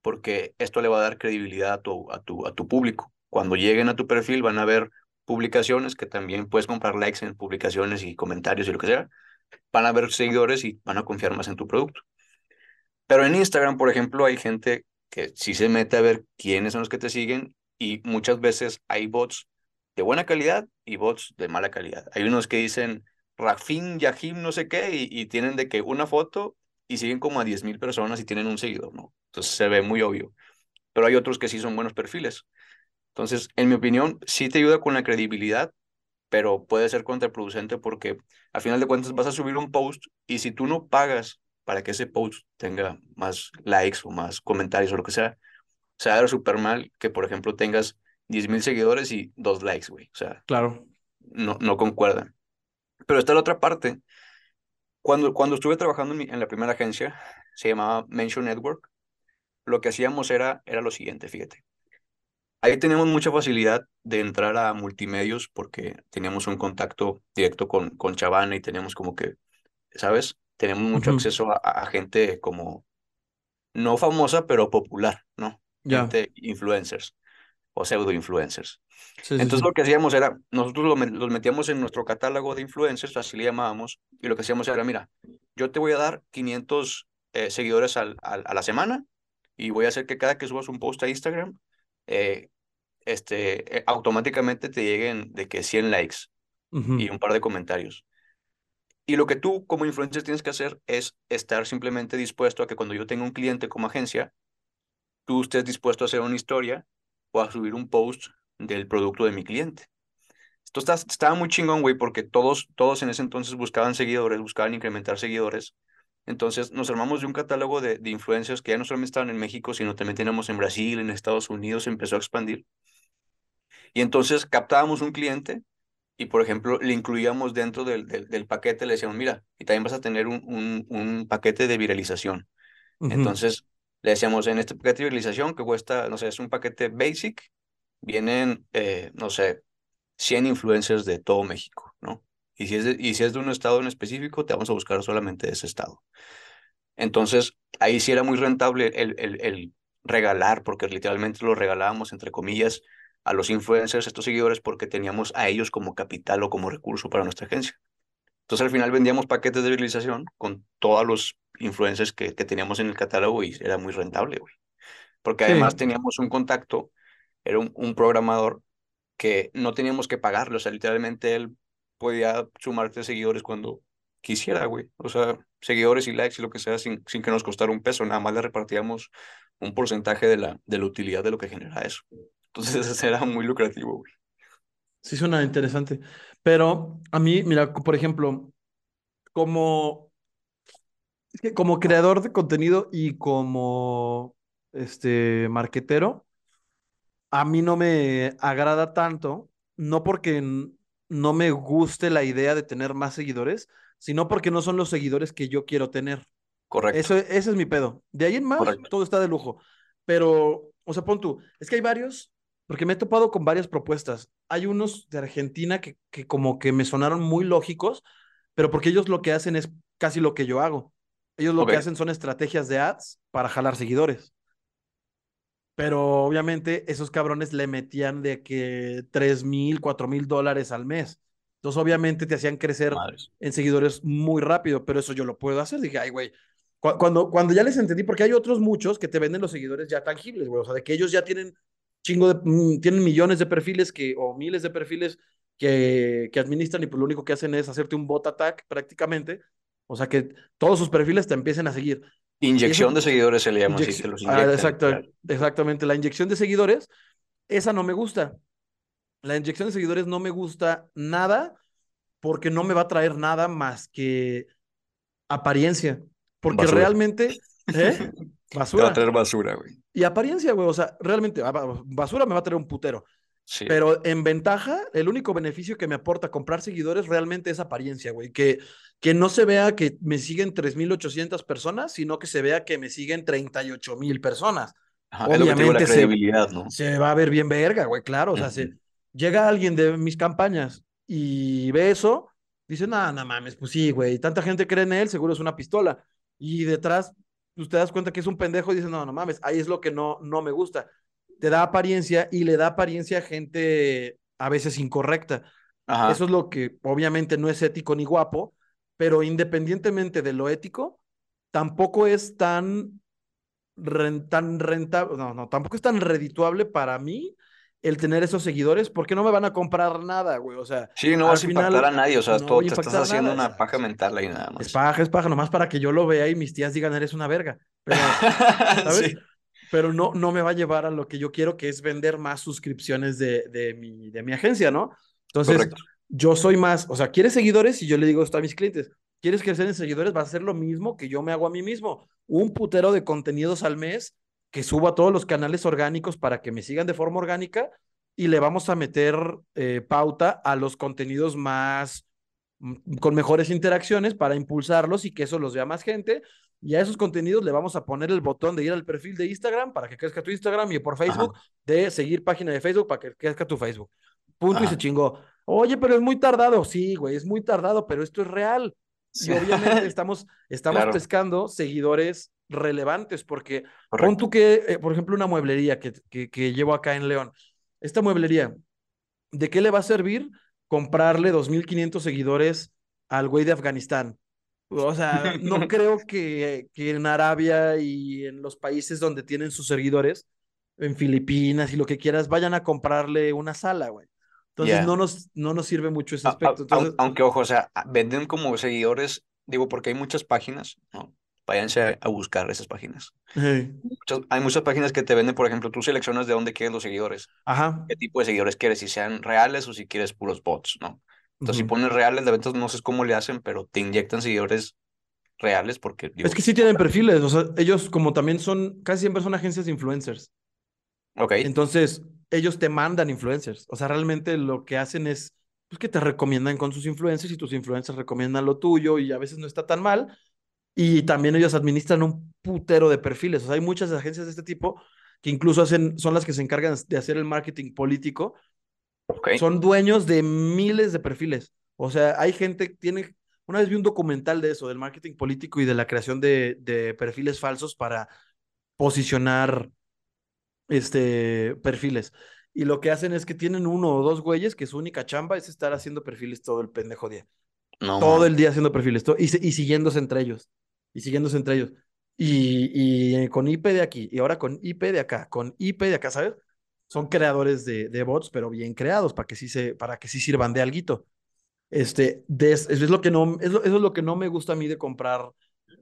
porque esto le va a dar credibilidad a tu, a tu, a tu público. Cuando lleguen a tu perfil van a ver publicaciones que también puedes comprar likes en publicaciones y comentarios y lo que sea. Van a ver seguidores y van a confiar más en tu producto. Pero en Instagram, por ejemplo, hay gente que sí se mete a ver quiénes son los que te siguen y muchas veces hay bots de buena calidad y bots de mala calidad. Hay unos que dicen Rafin, Yahim, no sé qué, y, y tienen de que una foto y siguen como a 10 mil personas y tienen un seguidor, ¿no? Entonces se ve muy obvio. Pero hay otros que sí son buenos perfiles. Entonces, en mi opinión, sí te ayuda con la credibilidad, pero puede ser contraproducente porque al final de cuentas vas a subir un post y si tú no pagas para que ese post tenga más likes o más comentarios o lo que sea, se va a ver súper mal que, por ejemplo, tengas 10 mil seguidores y dos likes, güey. O sea, Claro. no, no concuerdan. Pero está la otra parte. Cuando, cuando estuve trabajando en, mi- en la primera agencia, se llamaba Mention Network, lo que hacíamos era, era lo siguiente, fíjate. Ahí tenemos mucha facilidad de entrar a multimedios porque teníamos un contacto directo con, con Chavana y teníamos como que, ¿sabes? Tenemos mucho Ujú. acceso a, a gente como no famosa, pero popular, ¿no? Ya. Gente influencers o pseudo influencers. Sí, Entonces sí. lo que hacíamos era, nosotros los metíamos en nuestro catálogo de influencers, así le llamábamos, y lo que hacíamos era, mira, yo te voy a dar 500 eh, seguidores al, al- a la semana y voy a hacer que cada que subas un post a Instagram, eh, este, eh, automáticamente te lleguen de que 100 likes Ujú. y un par de comentarios. Y lo que tú como influencer tienes que hacer es estar simplemente dispuesto a que cuando yo tenga un cliente como agencia, tú estés dispuesto a hacer una historia o a subir un post del producto de mi cliente. Esto está, estaba muy chingón, güey, porque todos, todos en ese entonces buscaban seguidores, buscaban incrementar seguidores. Entonces nos armamos de un catálogo de, de influencers que ya no solamente estaban en México, sino también teníamos en Brasil, en Estados Unidos, empezó a expandir. Y entonces captábamos un cliente y, por ejemplo, le incluíamos dentro del, del, paquete, le decíamos, mira, y también vas a tener un, un, un paquete de viralización. Entonces le decíamos, en este paquete de viralización que cuesta, no sé, es un paquete basic, vienen, eh, no sé, 100 influencers de todo México, ¿no? Y si, es de, y si es de un estado en específico, te vamos a buscar solamente ese estado. Entonces, ahí sí era muy rentable el, el, el regalar, porque literalmente lo regalábamos, entre comillas, a los influencers, estos seguidores, porque teníamos a ellos como capital o como recurso para nuestra agencia. Entonces al final vendíamos paquetes de viralización con todos los influencers que, que teníamos en el catálogo y era muy rentable, güey. Porque además teníamos un contacto, era un, un, programador que no teníamos que pagarle, o sea, literalmente él podía sumarte seguidores cuando quisiera, güey. O sea, seguidores y likes y lo que sea sin, sin que nos costara un peso, nada más le repartíamos un porcentaje de la, de la utilidad de lo que genera eso. Entonces <laughs> era muy lucrativo, güey. Sí, suena interesante. Pero a mí, mira, por ejemplo, como, como creador de contenido y como este marquetero, a mí no me agrada tanto, no porque no me guste la idea de tener más seguidores, sino porque no son los seguidores que yo quiero tener. Correcto. Eso, ese es mi pedo. De ahí en más, Correcto. todo está de lujo. Pero, o sea, pon tú, es que hay varios porque me he topado con varias propuestas. Hay unos de Argentina que, que como que me sonaron muy lógicos, pero porque ellos lo que hacen es casi lo que yo hago. Ellos lo okay. que hacen son estrategias de ads para jalar seguidores. Pero obviamente esos cabrones le metían de que 3 mil, 4 mil dólares al mes. Entonces obviamente te hacían crecer Madres. en seguidores muy rápido, pero eso yo lo puedo hacer. Dije, ay, güey, cuando, cuando ya les entendí, porque hay otros muchos que te venden los seguidores ya tangibles, güey, o sea, de que ellos ya tienen chingo de, mm, tienen millones de perfiles que, o miles de perfiles que, que administran y pues lo único que hacen es hacerte un bot attack prácticamente. O sea que todos sus perfiles te empiecen a seguir. Inyección eso, de seguidores se le llama así, los ah, exacto, claro. Exactamente, la inyección de seguidores, esa no me gusta. La inyección de seguidores no me gusta nada porque no me va a traer nada más que apariencia. Porque basura. realmente, ¿eh? Basura. <laughs> Te va a traer basura, güey. Y apariencia, güey, o sea, realmente, basura me va a traer un putero. Sí. Pero en ventaja, el único beneficio que me aporta comprar seguidores realmente es apariencia, güey. Que, que no se vea que me siguen 3.800 personas, sino que se vea que me siguen 38.000 personas. Ajá, Obviamente se, ¿no? se, va a ver bien verga, güey, claro. O sea, uh -huh. se, llega alguien de mis campañas y ve eso, dice, no, no mames, pues sí, güey, tanta gente cree en él, seguro es una pistola. Y detrás, pues te das cuenta que es un pendejo y dices, no, no mames, ahí es lo que no, no me gusta te da apariencia y le da apariencia a gente a veces incorrecta. Ajá. Eso es lo que obviamente no es ético ni guapo, pero independientemente de lo ético, tampoco es tan, tan rentable, no, no, tampoco es tan redituable para mí el tener esos seguidores, porque no me van a comprar nada, güey, o sea. Sí, no vas a impactar a nadie, o sea, no todo, te estás haciendo nada. una paja mental ahí nada más. Es paja, es paja, nomás para que yo lo vea y mis tías digan, eres una verga. Pero, <laughs> ¿sabes? Sí pero no, no me va a llevar a lo que yo quiero, que es vender más suscripciones de, de, mi, de mi agencia, ¿no? Entonces, Correcto. yo soy más, o sea, ¿quieres seguidores? Y yo le digo esto a mis clientes, ¿quieres crecer en seguidores? Va a ser lo mismo que yo me hago a mí mismo, un putero de contenidos al mes que subo a todos los canales orgánicos para que me sigan de forma orgánica y le vamos a meter eh, pauta a los contenidos más mm, con mejores interacciones para impulsarlos y que eso los vea más gente y a esos contenidos le vamos a poner el botón de ir al perfil de Instagram para que crezca tu Instagram y por Facebook Ajá. de seguir página de Facebook para que crezca tu Facebook. Punto Ajá. y se chingó. Oye, pero es muy tardado. Sí, güey, es muy tardado, pero esto es real. Sí. Y obviamente <laughs> estamos, estamos claro. pescando seguidores relevantes porque Correcto. pon tú que, eh, por ejemplo, una mueblería que, que, que llevo acá en León. Esta mueblería, ¿de qué le va a servir comprarle 2.500 seguidores al güey de Afganistán? O sea, no <laughs> creo que, que, en Arabia y en los países donde tienen sus seguidores, en Filipinas y lo que quieras, vayan a comprarle una sala, güey. Entonces yeah. no, nos, no nos sirve mucho ese aspecto. Entonces... Aunque, ojo, o sea, venden como seguidores, digo, porque hay muchas páginas, ¿no? Váyanse a buscar esas páginas. Muchas- hay muchas páginas que te venden, por ejemplo, tú seleccionas de dónde quieres los seguidores, Ajá. qué tipo de seguidores quieres, si sean reales o si quieres puros bots, ¿no? Entonces, si pones reales, de ventas no sé cómo le hacen, pero te inyectan seguidores reales porque, digo, Es que sí tienen perfiles, o sea, ellos como también son, casi siempre son agencias de influencers. ok, Entonces, ellos te mandan influencers. O sea, realmente lo que hacen es pues, que te recomiendan con sus influencers y tus influencers recomiendan lo tuyo y a veces no está tan mal. Y también ellos administran un putero de perfiles. O sea, hay muchas agencias de este tipo que incluso hacen, son las que se encargan de hacer el marketing político. Son dueños de miles de perfiles. O sea, hay gente que tiene... Una vez vi un documental de eso, del marketing político y de la creación de, de perfiles falsos para posicionar este, perfiles. Y lo que hacen es que tienen uno o dos güeyes que su única chamba es estar haciendo perfiles todo el pendejo día. no, Todo man. el día haciendo perfiles to- y, se- y siguiéndose entre ellos. Y siguiéndose entre ellos. Y, y con IP de aquí, y ahora con IP de acá, con IP de acá, ¿sabes? Son creadores de, de bots, pero bien creados para que sí, se, para que sí sirvan de alguito. Este, de, es, es lo que no, eso es lo que no me gusta a mí de comprar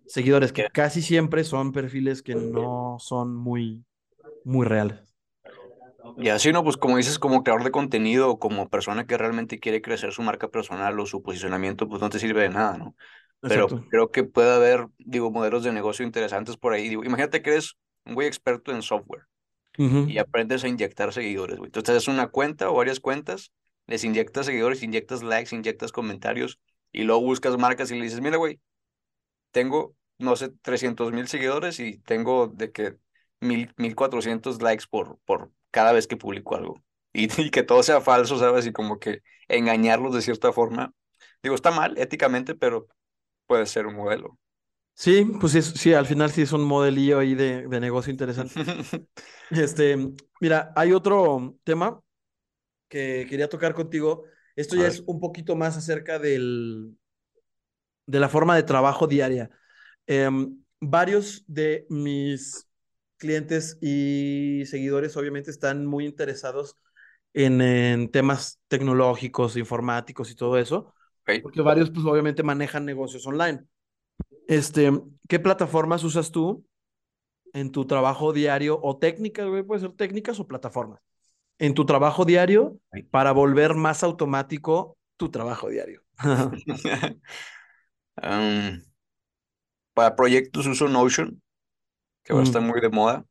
seguidores, que casi siempre son perfiles que no son muy, muy reales. Y así, ¿no? Pues como dices, como creador de contenido o como persona que realmente quiere crecer su marca personal o su posicionamiento, pues no te sirve de nada, ¿no? Pero Exacto. creo que puede haber, digo, modelos de negocio interesantes por ahí. Digo, imagínate que eres un güey experto en software Ujú. y aprendes a inyectar seguidores, güey. Entonces haces una cuenta o varias cuentas, les inyectas seguidores, inyectas likes, inyectas comentarios y luego buscas marcas y le dices, mira, güey, tengo, no sé, 300 mil seguidores y tengo de que mil, 1400 likes por, por cada vez que publico algo. <laughs> Y, y que todo sea falso, ¿sabes? Y como que engañarlos de cierta forma. Digo, está mal éticamente, pero puede ser un modelo. Sí, pues sí, sí, al final sí es un modelillo ahí de, de negocio interesante. <laughs> Este, mira, hay otro tema que quería tocar contigo. Esto A ya es un poquito más acerca del, de la forma de trabajo diaria. Em, varios de mis clientes y seguidores obviamente están muy interesados en, en temas tecnológicos, informáticos y todo eso, Porque varios pues obviamente manejan negocios online. Este, ¿qué plataformas usas tú en tu trabajo diario o técnicas, güey? Puede ser técnicas o plataformas. En tu trabajo diario para volver más automático tu trabajo diario. Am, <laughs> <laughs> para proyectos uso Notion, que ahora está Mm, muy de moda.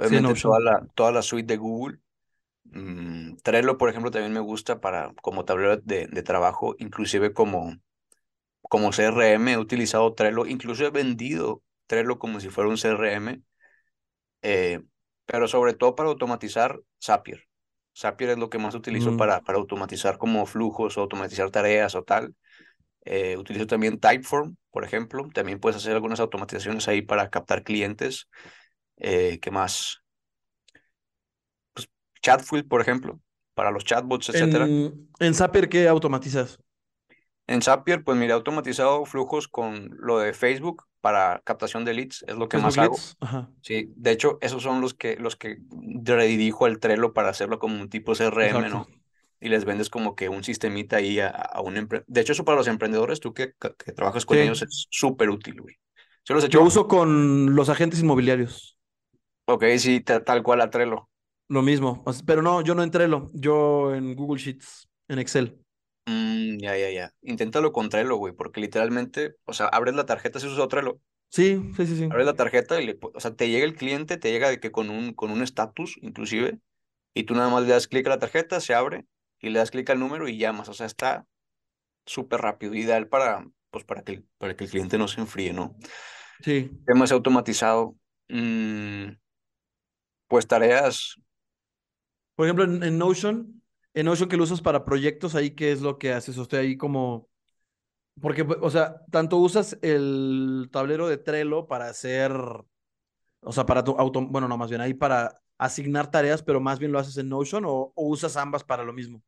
sí, Obviamente toda Notion. la, toda la suite de Google. Mm, Trello, por ejemplo, también me gusta para como tablero de, de trabajo, inclusive como, como CRM. He utilizado Trello, incluso he vendido Trello como si fuera un CRM, eh, pero sobre todo para automatizar Zapier. Zapier es lo que más utilizo Mm, para, para automatizar como flujos, automatizar tareas o tal. Eh, utilizo también Typeform, por ejemplo. También puedes hacer algunas automatizaciones ahí para captar clientes. Eh, ¿qué más? Chatfuel, por ejemplo, para los chatbots, etcétera. En, en Zapier, ¿qué automatizas? En Zapier, pues mira, he automatizado flujos con lo de Facebook para captación de leads, es lo que más hago. Ajá, Sí, de hecho, esos son los que, los que redirijo al Trello para hacerlo como un tipo CRM, exacto. ¿no? Y les vendes como que un sistemita ahí a, a un empre- De hecho, eso para los emprendedores, tú que, trabajas con Sí. ellos es súper útil, güey. ¿Se los Lo echó? uso con los agentes inmobiliarios. Ok, sí, ta- tal cual a Trello. Lo mismo. Pero no, yo no en Trello. Yo en Google Sheets, en Excel. Mm, ya, ya, ya. Inténtalo con Trello, güey, porque literalmente, o sea, abres la tarjeta, si usas Trello, Sí, sí, sí, sí. abres la tarjeta y le, o sea, te llega el cliente, te llega de que con un con un estatus, inclusive, y tú nada más le das clic a la tarjeta, se abre y le das clic al número y llamas, o sea, está súper rápido, ideal para, pues, para que, para que el cliente no se enfríe, ¿no? Sí. Temas automatizado, mm, pues tareas, Por ejemplo, en, Notion, en Notion que lo usas para proyectos, ahí, ¿qué es lo que haces? O ahí como. Porque, o sea, tanto usas el tablero de Trello para hacer. O sea, para tu auto. Bueno, no, más bien ahí para asignar tareas, pero más bien lo haces en Notion o, o usas ambas para lo mismo.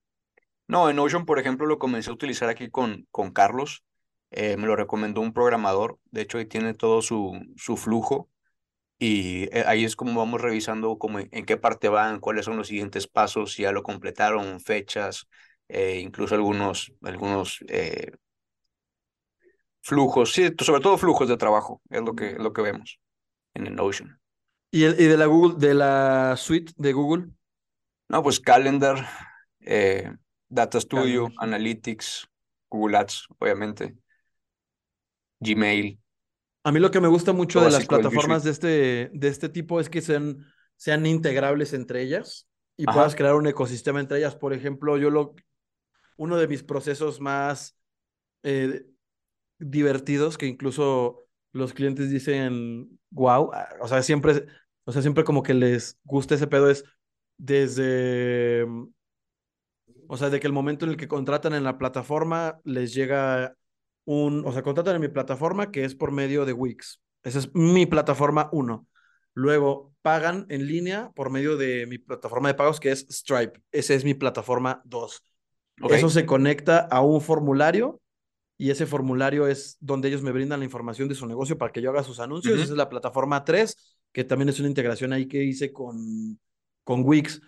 no, en Notion, por ejemplo, lo comencé a utilizar aquí con, con Carlos, eh, me lo recomendó un programador, de hecho ahí tiene todo su, su flujo. Y eh, ahí es como vamos revisando como en, qué parte van, cuáles son los siguientes pasos, si ya lo completaron, fechas, eh, incluso algunos, algunos eh, flujos, sí, sobre todo flujos de trabajo, es lo que, lo que vemos en el Notion. ¿Y, el, y de la Google, de la suite de Google? No, pues Calendar, eh, Data Studio, Analytics, Google Ads, obviamente, Gmail. A mí lo que me gusta mucho de las plataformas de este, de este tipo es que sean, sean integrables entre ellas y puedas crear un ecosistema entre ellas. Por ejemplo, yo lo, uno de mis procesos más eh, divertidos que incluso los clientes dicen, wow, ah, o sea, siempre, o sea, siempre como que les gusta ese pedo es desde, o sea, de que el momento en el que contratan en la plataforma les llega un, o sea, contratan en mi plataforma que es por medio de Wix. Esa es mi plataforma uno. Luego pagan en línea por medio de mi plataforma de pagos que es Stripe. Esa es mi plataforma 2. Eso se conecta a un formulario y ese formulario es donde ellos me brindan la información de su negocio para que yo haga sus anuncios. Esa es la plataforma 3, que también es una integración ahí que hice con, con Wix.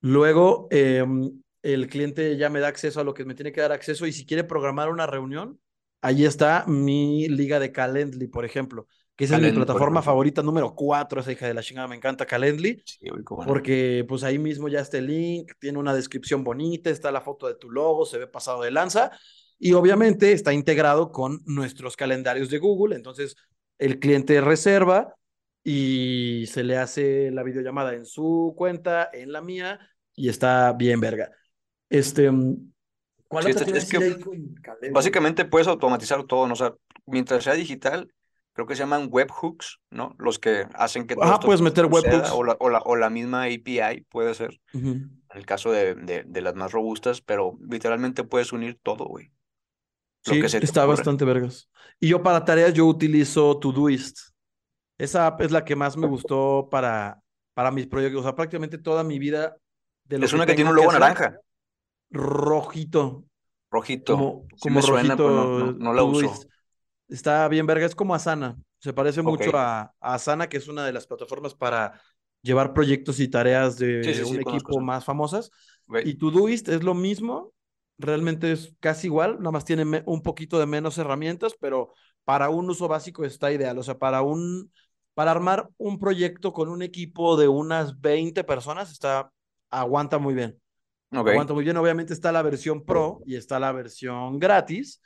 Luego, em, el cliente ya me da acceso a lo que me tiene que dar acceso y si quiere programar una reunión, ahí está mi liga de Calendly, por ejemplo, que esa es mi plataforma favorita número 4, esa hija de la chingada, me encanta Calendly, sí, porque pues ahí mismo ya está el link, tiene una descripción bonita, está la foto de tu logo, se ve pasado de lanza y obviamente está integrado con nuestros calendarios de Google. Entonces, el cliente reserva y se le hace la videollamada en su cuenta, en la mía, y está bien verga. Este, ¿cuál es, que Básicamente puedes automatizar todo, ¿no? O sea, mientras sea digital, creo que se llaman webhooks, ¿no? Los que hacen que todo Ah, puedes meter webhooks. O la, o, la, o la, misma API puede ser, en el caso de, de, de, las más robustas, pero literalmente puedes unir todo, güey. Sí, está bastante vergas. Y yo para tareas yo utilizo Todoist. Esa app es la que más me gustó para, para mis proyectos. O sea, prácticamente toda mi vida. De es una que tiene un logo naranja. Rojito. Rojito. Como, rojito. no, la uso. Está bien verga. Es como Asana. Se parece mucho a, Asana, que es una de las plataformas para llevar proyectos y tareas de un equipo más famosas. Y Todoist es lo mismo, realmente es casi igual, nada más tiene un poquito de menos herramientas, pero para un uso básico está ideal. O sea, para un, para armar un proyecto con un equipo de unas 20 personas, está, aguanta muy bien. Aguanta muy bien. Obviamente está la versión pro y está la versión gratis.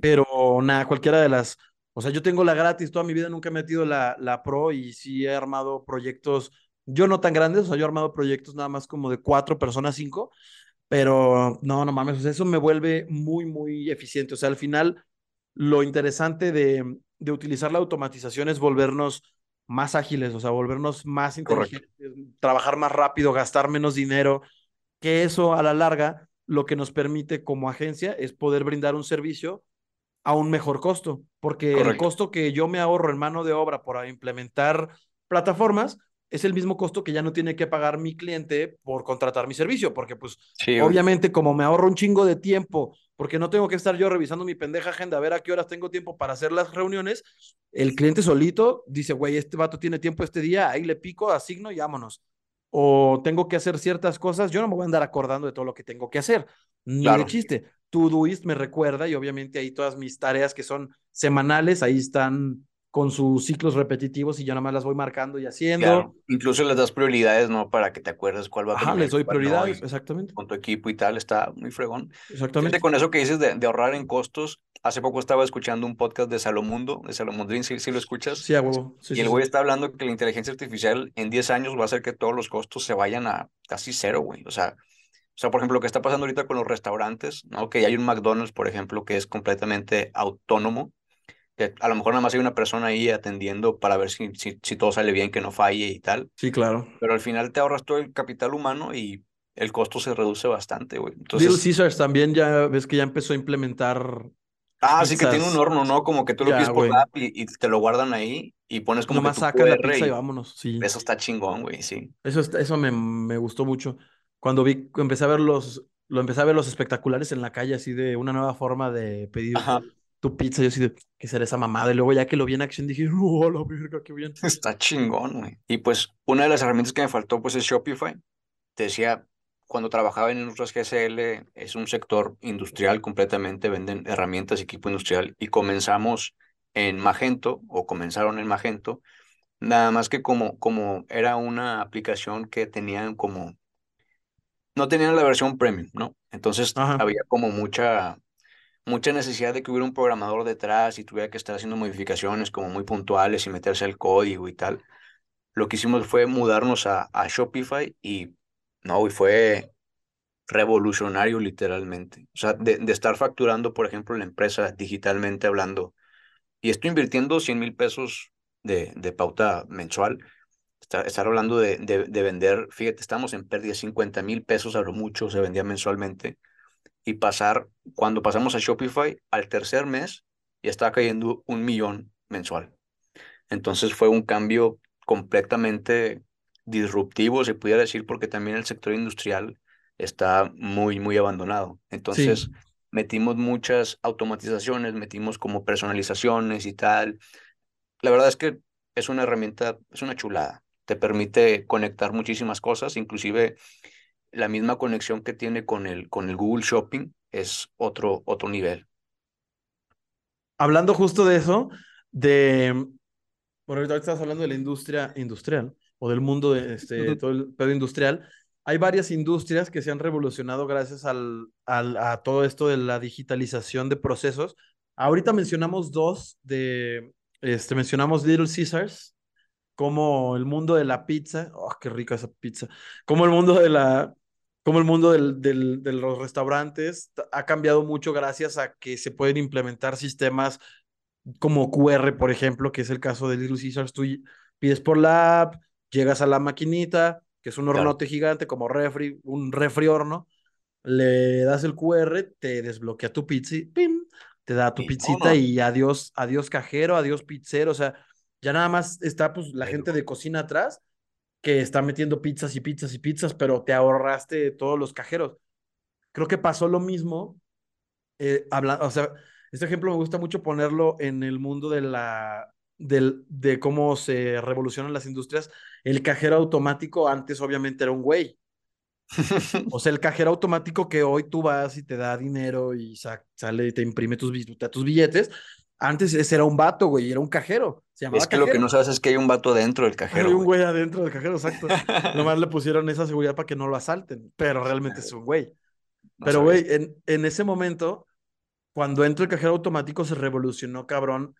Pero nada, cualquiera de las. O sea, yo tengo la gratis, toda mi vida nunca he metido la, la pro y sí he armado proyectos, yo no tan grandes, o sea, yo he armado proyectos nada más como de cuatro personas, cinco, pero no, no mames, eso me vuelve muy, muy eficiente. O sea, al final, lo interesante de, de utilizar la automatización es volvernos más ágiles, o sea, volvernos más inteligentes, trabajar más rápido, gastar menos dinero, que eso a la larga lo que nos permite como agencia es poder brindar un servicio a un mejor costo, porque el costo que yo me ahorro en mano de obra por implementar plataformas, es el mismo costo que ya no tiene que pagar mi cliente por contratar mi servicio, porque pues obviamente como me ahorro un chingo de tiempo, porque no tengo que estar yo revisando mi pendeja agenda a ver a qué horas tengo tiempo para hacer las reuniones, el cliente solito dice, güey, este vato tiene tiempo este día, ahí le pico, asigno y vámonos. O tengo que hacer ciertas cosas, yo no me voy a andar acordando de todo lo que tengo que hacer, ni de chiste. Todoist me recuerda y obviamente ahí todas mis tareas que son semanales, ahí están con sus ciclos repetitivos y yo nada más las voy marcando y haciendo. Incluso les das prioridades, ¿no? Para que te acuerdes cuál va a Ajá, les doy prioridades, exactamente. Con tu equipo y tal, está muy fregón. Exactamente. con eso que dices de, de, ahorrar en costos, hace poco estaba escuchando un podcast de Salomundo, de Salomundrín, si, si lo escuchas. Sí, a huevo. y el güey está hablando que la inteligencia artificial en 10 años va a hacer que todos los costos se vayan a casi cero, güey. O sea, o sea, por ejemplo, lo que está pasando ahorita con los restaurantes, ¿no? Que hay un McDonald's, por ejemplo, que es completamente autónomo que a lo mejor nada más hay una persona ahí atendiendo para ver si, si, si, todo sale bien, que no falle y tal. Sí, claro. Pero al final te ahorras todo el capital humano y el costo se reduce bastante, güey. Entonces... Little Caesars también ya ves que ya empezó a implementar. Ah, sí que tiene un horno, ¿no? Como que tú lo pides por app y, y, te lo guardan ahí y pones como Nomás saca la pizza y, vámonos, sí. Eso está chingón, güey, sí. Eso, eso me, me gustó mucho. Cuando vi, empecé a ver los, lo empecé a ver los espectaculares en la calle, así de una nueva forma de pedir tu pizza. Yo así de, ¿qué será esa mamada? Y luego ya que lo vi en acción dije, <laughs> ¡oh, la verga, qué bien! Está chingón, güey. Y pues una de las herramientas que me faltó, pues es Shopify. Te decía, cuando trabajaba en Industrias GSL, es un sector industrial completamente, venden herramientas equipo industrial, y comenzamos en Magento, o comenzaron en Magento, nada más que como, como era una aplicación que tenían como, no tenían la versión premium, ¿no? Entonces había como mucha, mucha necesidad de que hubiera un programador detrás y tuviera que estar haciendo modificaciones como muy puntuales y meterse al código y tal. Lo que hicimos fue mudarnos a, a Shopify y no, y fue revolucionario literalmente. O sea, de, estar facturando, por ejemplo, la empresa digitalmente hablando, y estoy invirtiendo 100 mil pesos de, de, pauta mensual, estar, estar hablando de, de, vender, fíjate, estamos en pérdida 50 mil pesos a lo mucho, se vendía mensualmente, y pasar, cuando pasamos a Shopify, al tercer mes, ya estaba cayendo un millón mensual. Entonces fue un cambio completamente disruptivo, se pudiera decir, porque también el sector industrial está muy, muy abandonado. Entonces, metimos muchas automatizaciones, metimos como personalizaciones y tal. La verdad es que es una herramienta, es una chulada. Te permite conectar muchísimas cosas, inclusive la misma conexión que tiene con el, con el Google Shopping es otro, otro nivel. Hablando justo de eso, de, bueno, ahorita estás hablando de la industria industrial o del mundo de este, todo el pedo industrial. Hay varias industrias que se han revolucionado gracias al, al, a todo esto de la digitalización de procesos. Ahorita mencionamos dos de, este, mencionamos Little Caesars, como el mundo de la pizza, oh, qué rica esa pizza, como el mundo de la, como el mundo del, del, de los restaurantes ha cambiado mucho gracias a que se pueden implementar sistemas como QR, por ejemplo, que es el caso de Little Caesars. Tú pides por la app, llegas a la maquinita, que es un hornote gigante como refri, un refri horno, le das el QR, te desbloquea tu pizza, ¡pim! te da tu pizzita y adiós, adiós cajero, adiós pizzero, o sea, ya nada más está pues la gente de cocina atrás que está metiendo pizzas y pizzas y pizzas, pero te ahorraste todos los cajeros. Creo que pasó lo mismo, eh, o sea, este ejemplo me gusta mucho ponerlo en el mundo de la, del, de cómo se revolucionan las industrias. El cajero automático antes obviamente era un güey. o sea, el cajero automático que hoy tú vas y te da dinero y sale y te imprime tus, tus billetes, antes ese era un vato, güey, era un cajero. es que lo que no sabes es que hay un vato adentro del cajero. Hay un güey adentro del cajero, exacto. <laughs> Nomás le pusieron esa seguridad para que no lo asalten, pero realmente es un güey. pero, güey, en, en ese momento, cuando entró el cajero automático, se revolucionó, cabrón,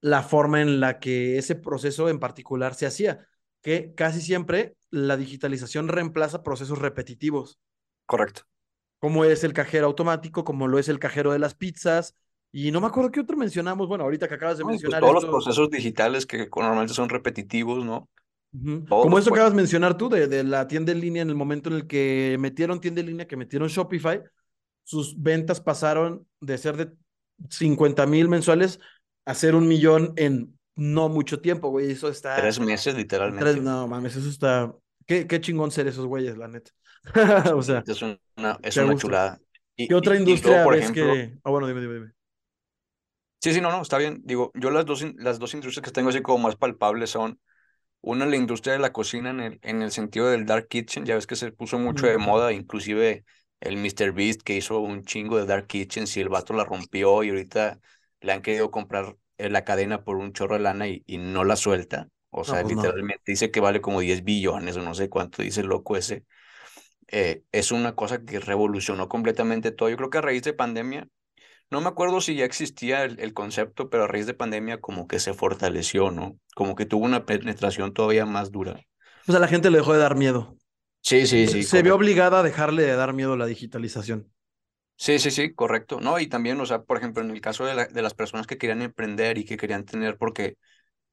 la forma en la que ese proceso en particular se hacía, que casi siempre la digitalización reemplaza procesos repetitivos. Correcto. Como es el cajero automático, como lo es el cajero de las pizzas, y no me acuerdo qué otro mencionamos. Bueno, ahorita que acabas de pues mencionar. todos los procesos digitales que normalmente son repetitivos, ¿no? Como eso que acabas de mencionar tú, de, de, la tienda en línea, en el momento en el que metieron tienda en línea, que metieron Shopify, sus ventas pasaron de ser de 50 mil mensuales a ser un millón en no mucho tiempo, güey. Eso está. Tres meses, literalmente. no mames, eso está. Qué, qué chingón ser esos güeyes, la neta. <laughs> o sea. Es una, es una chulada. Y, ¿Qué otra industria por ejemplo, que.? Ah, bueno, dime, dime, dime. Sí, sí, no, no, está bien. Digo, yo las dos, las dos industrias que tengo así como más palpables son una la industria de la cocina en el, en el sentido del dark kitchen, ya ves que se puso mucho de moda, inclusive el Mr. Beast que hizo un chingo de dark kitchens y el vato la rompió y ahorita le han querido comprar eh, la cadena por un chorro de lana y, y no la suelta. O sea, pues literalmente dice que vale como 10 billones o no sé cuánto dice el loco ese. Eh, es una cosa que revolucionó completamente todo. Yo creo que a raíz de pandemia no me acuerdo si ya existía el, concepto, pero a raíz de pandemia como que se fortaleció, ¿no? Como que tuvo una penetración todavía más dura. O sea, la gente le dejó de dar miedo. Sí, sí, sí. Se vio obligada a dejarle de dar miedo a la digitalización. Sí, sí, sí, correcto. No, y también, o sea, por ejemplo, en el caso de, de las personas que querían emprender y que querían tener, porque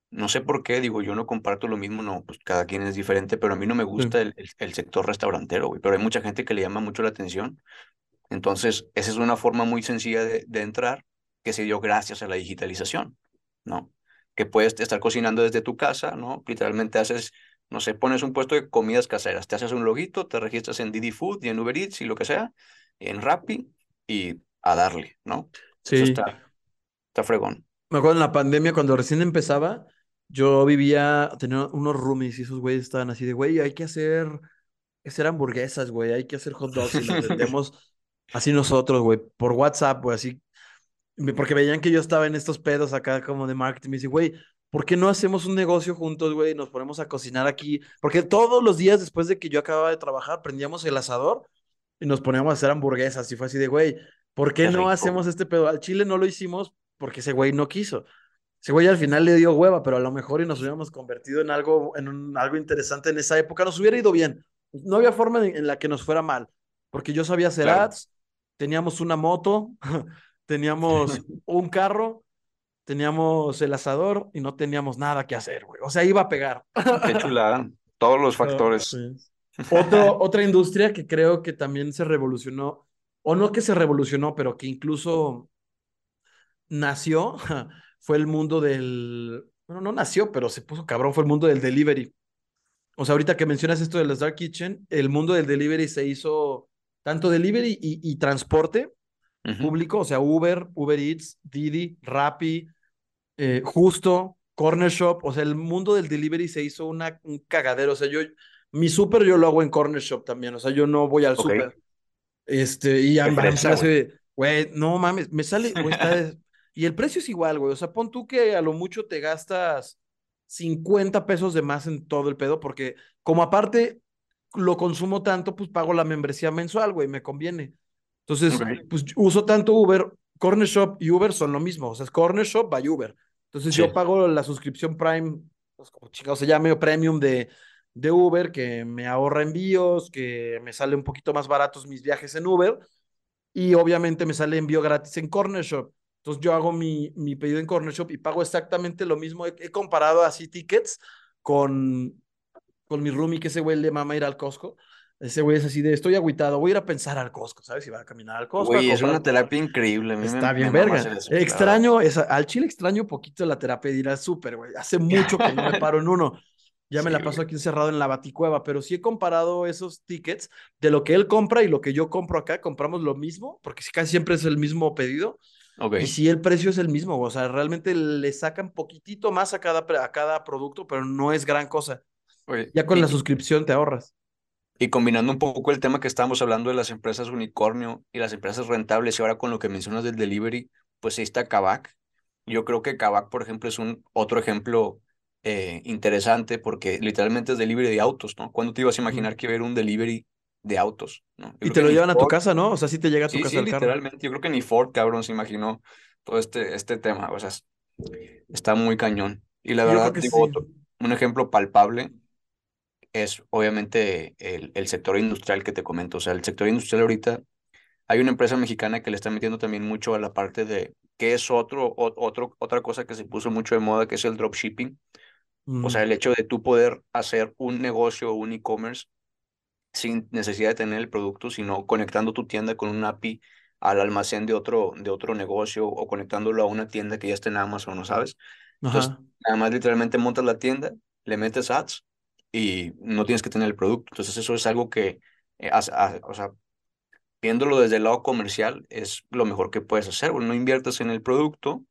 no sé por qué, digo, yo no comparto lo mismo, no, pues cada quien es diferente, pero a mí no me gusta el, el, sector restaurantero, güey, pero hay mucha gente que le llama mucho la atención entonces, esa es una forma muy sencilla de, entrar que se dio gracias a la digitalización, ¿no? Que puedes estar cocinando desde tu casa, ¿no? Literalmente haces, no sé, pones un puesto de comidas caseras, te haces un loguito, te registras en Didi Food y en Uber Eats y lo que sea, en Rappi y a darle, ¿no? Sí. está, está fregón. Me acuerdo en la pandemia cuando recién empezaba, yo vivía, tenía unos roomies y esos güeyes estaban así de, güey, hay que hacer hacer hamburguesas, güey, hay que hacer hot dogs y las <laughs> vendemos así nosotros, güey, por WhatsApp, güey, así. Porque veían que yo estaba en estos pedos acá como de marketing. Me dice, güey, ¿por qué no hacemos un negocio juntos, güey? Y nos ponemos a cocinar aquí. Porque todos los días después de que yo acababa de trabajar, prendíamos el asador y nos poníamos a hacer hamburguesas. Y fue así de, güey, ¿por qué, no hacemos este pedo? Al Chile no lo hicimos porque ese güey no quiso. Ese güey al final le dio hueva, pero a lo mejor y nos hubiéramos convertido en algo, en un, algo interesante en esa época, nos hubiera ido bien. No había forma en, la que nos fuera mal, porque yo sabía hacer ads, teníamos una moto, <laughs> teníamos <laughs> un carro, teníamos el asador y no teníamos nada que hacer, güey. O sea, iba a pegar. <laughs> Qué chulada. Todos los factores. otra industria que creo que también se revolucionó, o no que se revolucionó, pero que incluso nació fue el mundo del, bueno, no nació, pero se puso cabrón, fue el mundo del delivery. O sea, ahorita que mencionas esto de las Dark Kitchen, el mundo del delivery se hizo tanto delivery y, transporte público, o sea, Uber, Uber Eats, Didi, Rappi, eh, Justo, Corner Shop, o sea, el mundo del delivery se hizo una, un cagadero, o sea, yo, mi súper yo lo hago en Corner Shop también, o sea, yo no voy al súper. Este, y a güey, no mames, me sale, güey, está, <laughs> y el precio es igual, güey. O sea, pon tú que a lo mucho te gastas 50 pesos de más en todo el pedo, porque como aparte lo consumo tanto, pues pago la membresía mensual, güey, me conviene. Entonces, pues uso tanto Uber, Corner Shop y Uber son lo mismo. O sea, es Corner Shop by Uber. Entonces yo pago la suscripción Prime, pues como chingados se llame, premium de, de Uber, que me ahorra envíos, que me sale un poquito más baratos mis viajes en Uber. Y obviamente me sale envío gratis en Corner Shop. Entonces yo hago mi, mi pedido en Corner Shop y pago exactamente lo mismo. He, comparado así tickets con, con mi roomie, que ese güey le mama ir al Costco. Ese güey es así de, estoy agüitado, voy a ir a pensar al Costco, ¿sabes? Si va a caminar al Costco. Güey, es una terapia increíble. Está bien, verga. extraño, esa, al chile extraño poquito la terapia de ir al súper, güey. Hace <laughs> mucho que no me paro en uno. Ya me la paso aquí encerrado en la baticueva, pero sí he comparado esos tickets de lo que él compra y lo que yo compro acá. Compramos lo mismo, porque casi siempre es el mismo pedido. Y si el precio es el mismo, o sea, realmente le sacan poquitito más a cada, a cada producto, pero no es gran cosa. Ya con la suscripción te ahorras. Y combinando un poco el tema que estábamos hablando de las empresas unicornio y las empresas rentables, y ahora con lo que mencionas del delivery, pues ahí está Kavak. Yo creo que Kavak, por ejemplo, es un otro ejemplo eh, interesante porque literalmente es delivery de autos, ¿no? ¿Cuándo te ibas a imaginar que ver un delivery de autos. ¿no? Y te lo llevan a tu casa, ¿no? O sea, sí te llega a tu casa sí, el literalmente. Yo creo que ni Ford, cabrón, se imaginó todo este, este tema. O sea, está muy cañón. Y la verdad, digo, un ejemplo palpable es obviamente el, el sector industrial que te comento. O sea, el sector industrial ahorita, hay una empresa mexicana que le está metiendo también mucho a la parte de que es otro, otro, otra cosa que se puso mucho de moda, que es el dropshipping. O sea, mm. el hecho de tú poder hacer un negocio un e-commerce sin necesidad de tener el producto, sino conectando tu tienda con un API al almacén de otro, de otro negocio o conectándolo a una tienda que ya está en Amazon, ¿no sabes? Entonces, nada más literalmente montas la tienda, le metes ads y no tienes que tener el producto. Entonces, eso es algo que, eh, o sea, viéndolo desde el lado comercial, es lo mejor que puedes hacer. no inviertes en el producto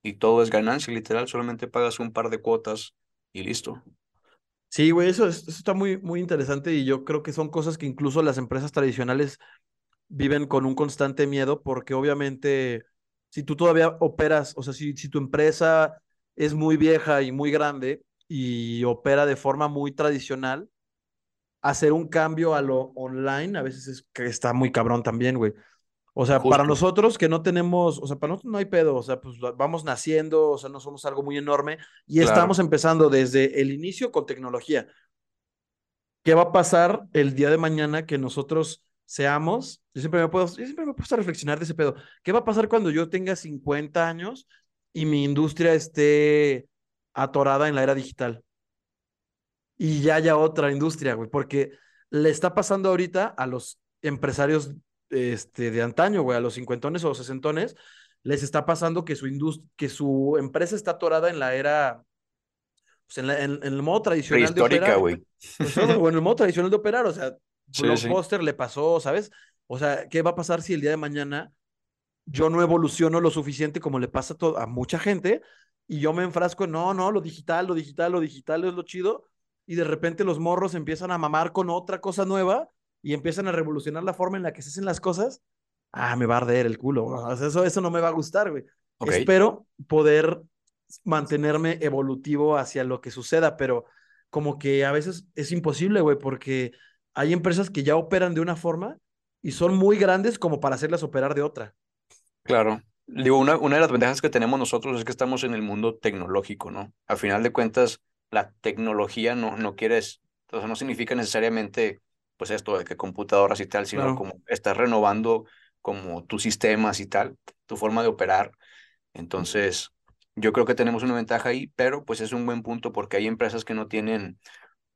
y todo es ganancia, literal, solamente pagas un par de cuotas y listo. Sí, güey, eso, eso, está muy, muy interesante y yo creo que son cosas que incluso las empresas tradicionales viven con un constante miedo porque obviamente si tú todavía operas, o sea, si, si tu empresa es muy vieja y muy grande y opera de forma muy tradicional, hacer un cambio a lo online a veces es que está muy cabrón también, güey. O sea, para nosotros que no tenemos, o sea, para nosotros no hay pedo, o sea, pues vamos naciendo, o sea, no somos algo muy enorme y estamos empezando desde el inicio con tecnología. ¿Qué va a pasar el día de mañana que nosotros seamos? Yo siempre me puedo, yo siempre me puedo reflexionar de ese pedo. ¿Qué va a pasar cuando yo tenga 50 años y mi industria esté atorada en la era digital? Y ya haya otra industria, güey, porque le está pasando ahorita a los empresarios este, de antaño, güey, a los cincuentones o sesentones, les está pasando que su, que su empresa está atorada en la era, pues en, en, el modo tradicional de operar. güey. Pues, en el modo tradicional de operar, o sea, <laughs> sí, Blockbuster le pasó, ¿sabes? O sea, ¿qué va a pasar si el día de mañana yo no evoluciono lo suficiente como le pasa a, a mucha gente y yo me enfrasco en, no, no, lo digital, lo digital, lo digital es lo chido? y de repente los morros empiezan a mamar con otra cosa nueva y empiezan a revolucionar la forma en la que se hacen las cosas, ah, me va a arder el culo. O sea, eso, eso no me va a gustar, güey. Espero poder mantenerme evolutivo hacia lo que suceda, pero como que a veces es imposible, güey, porque hay empresas que ya operan de una forma y son muy grandes como para hacerlas operar de otra. Claro. Digo, una, una de las ventajas que tenemos nosotros es que estamos en el mundo tecnológico, ¿no? Al final de cuentas, la tecnología no, no quiere, o sea, no significa necesariamente, pues esto de que computadoras y tal, sino como estás renovando como tus sistemas y tal, tu forma de operar. Entonces, yo creo que tenemos una ventaja ahí, pero pues es un buen punto porque hay empresas que no tienen,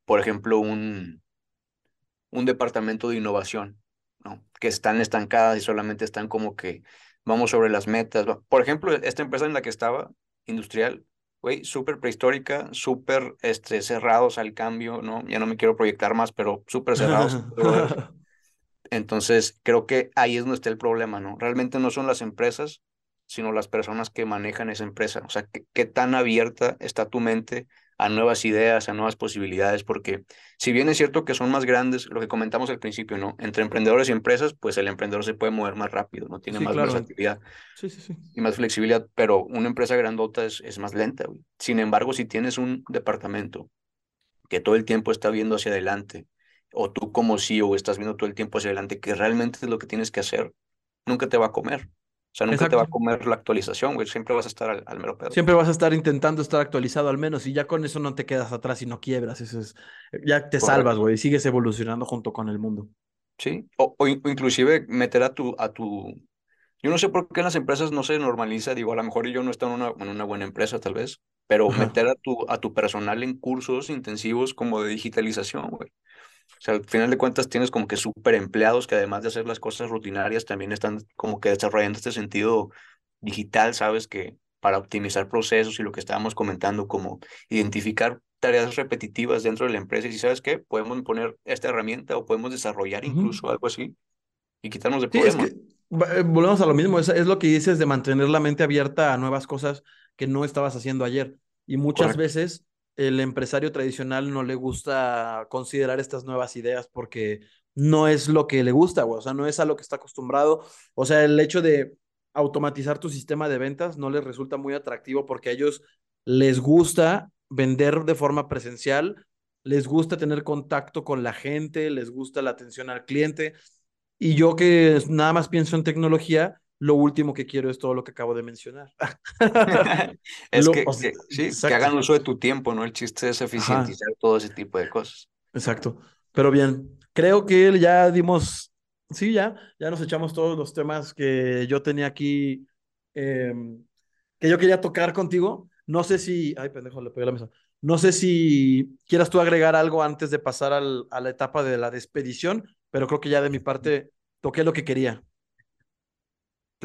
por ejemplo, un, un departamento de innovación, ¿no? Que están estancadas y solamente están como que vamos sobre las metas. Por ejemplo, esta empresa en la que estaba, industrial, güey, súper prehistórica, súper este, cerrados al cambio, ¿no? Ya no me quiero proyectar más, pero súper cerrados. <laughs> Entonces, creo que ahí es donde está el problema, ¿no? Realmente no son las empresas, sino las personas que manejan esa empresa. O sea, qué, tan abierta está tu mente a nuevas ideas, a nuevas posibilidades, porque si bien es cierto que son más grandes, lo que comentamos al principio, ¿no? Entre emprendedores y empresas, pues el emprendedor se puede mover más rápido, ¿no? Tiene más versatilidad sí, sí, y más flexibilidad, pero una empresa grandota es, es más lenta. Sin embargo, si tienes un departamento que todo el tiempo está viendo hacia adelante, o tú como CEO estás viendo todo el tiempo hacia adelante, que realmente es lo que tienes que hacer, nunca te va a comer. O sea, nunca te va a comer la actualización, güey. Siempre vas a estar al, mero pedo. Siempre vas a estar intentando estar actualizado al menos y ya con eso no te quedas atrás y no quiebras. Eso es, ya te salvas, güey. Sigues evolucionando junto con el mundo. Sí, o, o, inclusive meter a tu, a tu... Yo no sé por qué en las empresas no se normaliza, digo, a lo mejor yo no estoy en una, en una buena empresa tal vez, pero meter a tu, a tu personal en cursos intensivos como de digitalización, güey. O sea, al final de cuentas tienes como que súper empleados que además de hacer las cosas rutinarias también están como que desarrollando este sentido digital, ¿sabes? Que para optimizar procesos y lo que estábamos comentando, como identificar tareas repetitivas dentro de la empresa y si sabes qué, podemos poner esta herramienta o podemos desarrollar incluso algo así y quitarnos de problemas. Eh, volvemos a lo mismo, es, es, lo que dices de mantener la mente abierta a nuevas cosas que no estabas haciendo ayer. Y muchas veces el empresario tradicional no le gusta considerar estas nuevas ideas porque no es lo que le gusta, o sea, no es a lo que está acostumbrado. O sea, el hecho de automatizar tu sistema de ventas no les resulta muy atractivo porque a ellos les gusta vender de forma presencial, les gusta tener contacto con la gente, les gusta la atención al cliente. Y yo que nada más pienso en tecnología, lo último que quiero es todo lo que acabo de mencionar. <laughs> <laughs> es que, sí, que hagan uso de tu tiempo, ¿no? El chiste es eficientizar todo ese tipo de cosas. Exacto. Pero bien, creo que ya dimos, sí, ya, ya nos echamos todos los temas que yo tenía aquí, em, que yo quería tocar contigo. No sé si, ay, pendejo, le pegué la mesa. No sé si quieras tú agregar algo antes de pasar al, a la etapa de la despedición, pero creo que ya de mi parte toqué lo que quería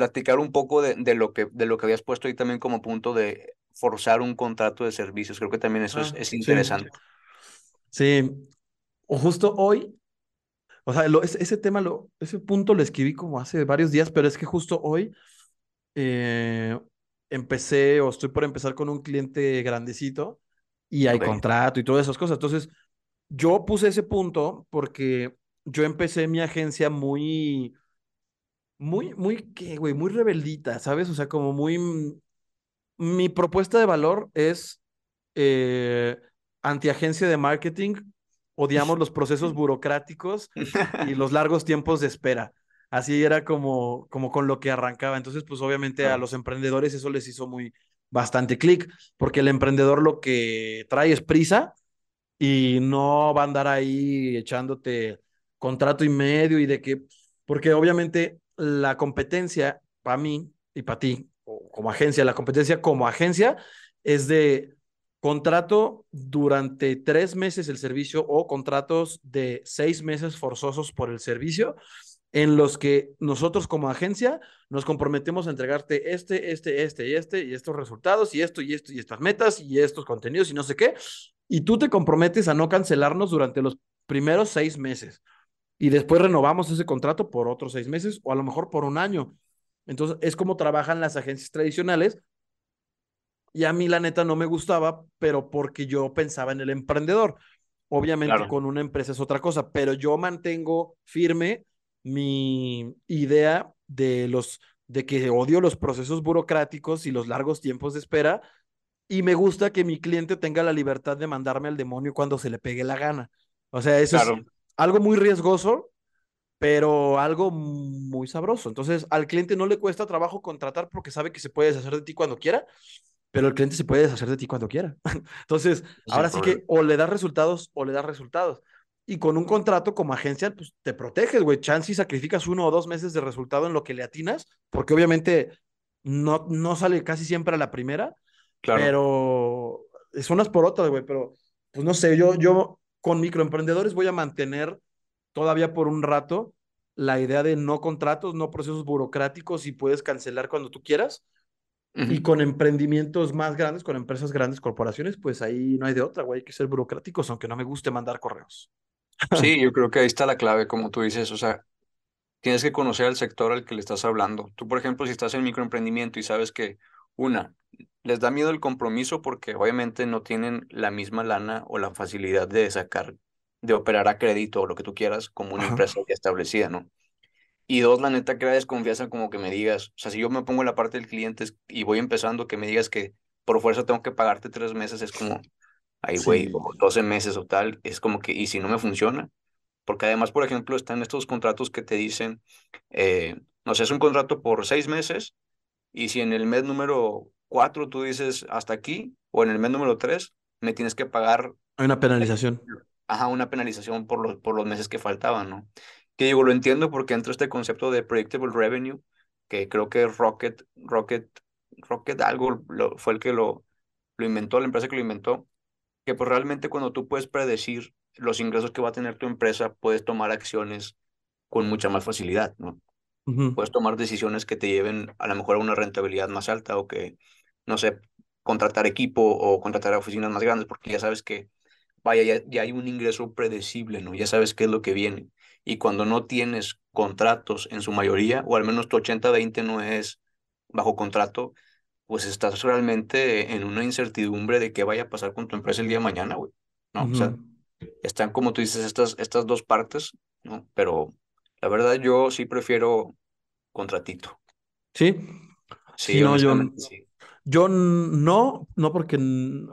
platicar un poco de, de, lo que, de lo que habías puesto ahí también como punto de forzar un contrato de servicios. Creo que también eso es, ah, es, interesante. Sí. O justo hoy, o sea, lo, ese, tema, lo, ese punto lo escribí como hace varios días, pero es que justo hoy eh, empecé o estoy por empezar con un cliente grandecito y hay contrato y todas esas cosas. Entonces, yo puse ese punto porque yo empecé mi agencia muy muy, muy, ¿qué, güey? Muy rebeldita, ¿sabes? O sea, como muy... Mm, mi propuesta de valor es eh, antiagencia de marketing, odiamos los procesos <laughs> burocráticos y los <laughs> largos tiempos de espera. Así era como, como con lo que arrancaba. Entonces, pues obviamente a los emprendedores eso les hizo muy bastante clic, porque el emprendedor lo que trae es prisa y no va a andar ahí echándote contrato y medio y de que, porque obviamente la competencia para mí y para ti, como agencia, la competencia como agencia es de contrato durante tres meses el servicio o contratos de seis meses forzosos por el servicio en los que nosotros como agencia nos comprometemos a entregarte este, este, este y este y estos resultados y esto y esto y estas metas y estos contenidos y no sé qué. Y tú te comprometes a no cancelarnos durante los primeros seis meses y después renovamos ese contrato por otros seis meses o a lo mejor por un año. Entonces, es como trabajan las agencias tradicionales. Y a mí la neta no me gustaba, pero porque yo pensaba en el emprendedor. Obviamente Claro. con una empresa es otra cosa, pero yo mantengo firme mi idea de los de que odio los procesos burocráticos y los largos tiempos de espera y me gusta que mi cliente tenga la libertad de mandarme al demonio cuando se le pegue la gana. O sea, eso Claro. es algo muy riesgoso, pero algo muy sabroso. Entonces, al cliente no le cuesta trabajo contratar porque sabe que se puede deshacer de ti cuando quiera, pero el cliente se puede deshacer de ti cuando quiera. <laughs> Entonces, Sin ahora sí que o le das resultados o le das resultados. Y con un contrato como agencia, pues te proteges, güey. Chance y sacrificas uno o dos meses de resultado en lo que le atinas, porque obviamente no, no sale casi siempre a la primera, Claro. pero es unas por otras, güey. Pero, pues no sé, yo, yo con microemprendedores voy a mantener todavía por un rato la idea de no contratos, no procesos burocráticos y puedes cancelar cuando tú quieras. Y con emprendimientos más grandes, con empresas grandes, corporaciones, pues ahí no hay de otra, güey. Hay que ser burocráticos, aunque no me guste mandar correos. Sí, <laughs> yo creo que ahí está la clave, como tú dices, o sea, tienes que conocer al sector al que le estás hablando. Tú, por ejemplo, si estás en microemprendimiento y sabes que, una, les da miedo el compromiso porque obviamente no tienen la misma lana o la facilidad de sacar, de operar a crédito o lo que tú quieras como una Ajá. empresa ya establecida, ¿no? Y dos, la neta, crea desconfianza como que me digas, o sea, si yo me pongo en la parte del cliente y voy empezando, que me digas que por fuerza tengo que pagarte tres meses, es como, ay, güey, Sí. o 12 meses o tal, es como que, ¿y si no me funciona? Porque además, por ejemplo, están estos contratos que te dicen, eh, no sé, es un contrato por seis meses y si en el mes número cuatro tú dices hasta aquí o en el mes número tres, me tienes que pagar Hay una penalización. ajá, una penalización por los, por los meses que faltaban, ¿no? Que digo, lo entiendo porque entra este concepto de predictable revenue, que creo que Rocket, Rocket, Rocket algo lo- fue el que lo, lo inventó, la empresa que lo inventó, que pues realmente cuando tú puedes predecir los ingresos que va a tener tu empresa, puedes tomar acciones con mucha más facilidad, ¿no? Ujú. Puedes tomar decisiones que te lleven a lo mejor a una rentabilidad más alta o que, no sé, contratar equipo o contratar oficinas más grandes porque ya sabes que, vaya, ya, ya hay un ingreso predecible, ¿no? Ya sabes qué es lo que viene. Y cuando no tienes contratos en su mayoría, o al menos tu 80-20 no es bajo contrato, pues estás realmente en una incertidumbre de qué vaya a pasar con tu empresa el día de mañana, güey. ¿No? O sea, Ujú. están como tú dices estas, estas dos partes, ¿no? Pero la verdad yo sí prefiero contratito. Sí, Sí, sí, no, yo, sí. yo no, no porque,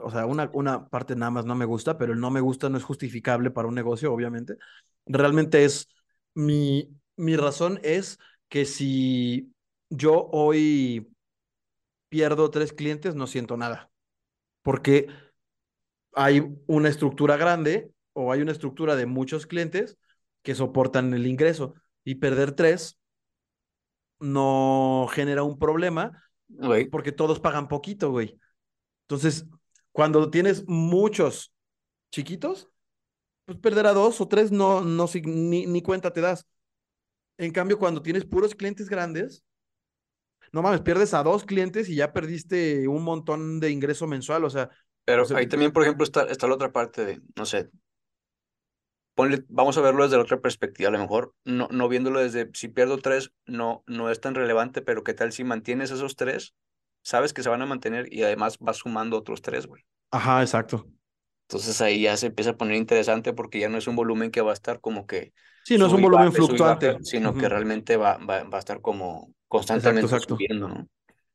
o sea, una, una parte nada más no me gusta, pero el no me gusta no es justificable para un negocio, obviamente. Realmente es, mi, mi razón es que si yo hoy pierdo tres clientes, no siento nada, porque hay una estructura grande o hay una estructura de muchos clientes que soportan el ingreso y perder tres no genera un problema porque todos pagan poquito, güey. Entonces, cuando tienes muchos chiquitos, pues perder a dos o tres no, no ni, ni cuenta te das. En cambio, cuando tienes puros clientes grandes, no mames, pierdes a dos clientes y ya perdiste un montón de ingreso mensual. O sea, Pero o sea, ahí también, por ejemplo, está, está la otra parte de, no sé, ponle, vamos a verlo desde la otra perspectiva, a lo mejor no, no viéndolo desde, si pierdo tres, no, no es tan relevante, pero ¿qué tal si mantienes esos tres? Sabes que se van a mantener y además vas sumando otros tres, güey. ajá, exacto. Entonces ahí ya se empieza a poner interesante porque ya no es un volumen que va a estar como que Sí, no es un volumen baja, fluctuante. baja, sino que realmente va, va, va a estar como Exacto, constantemente exacto. subiendo, ¿no?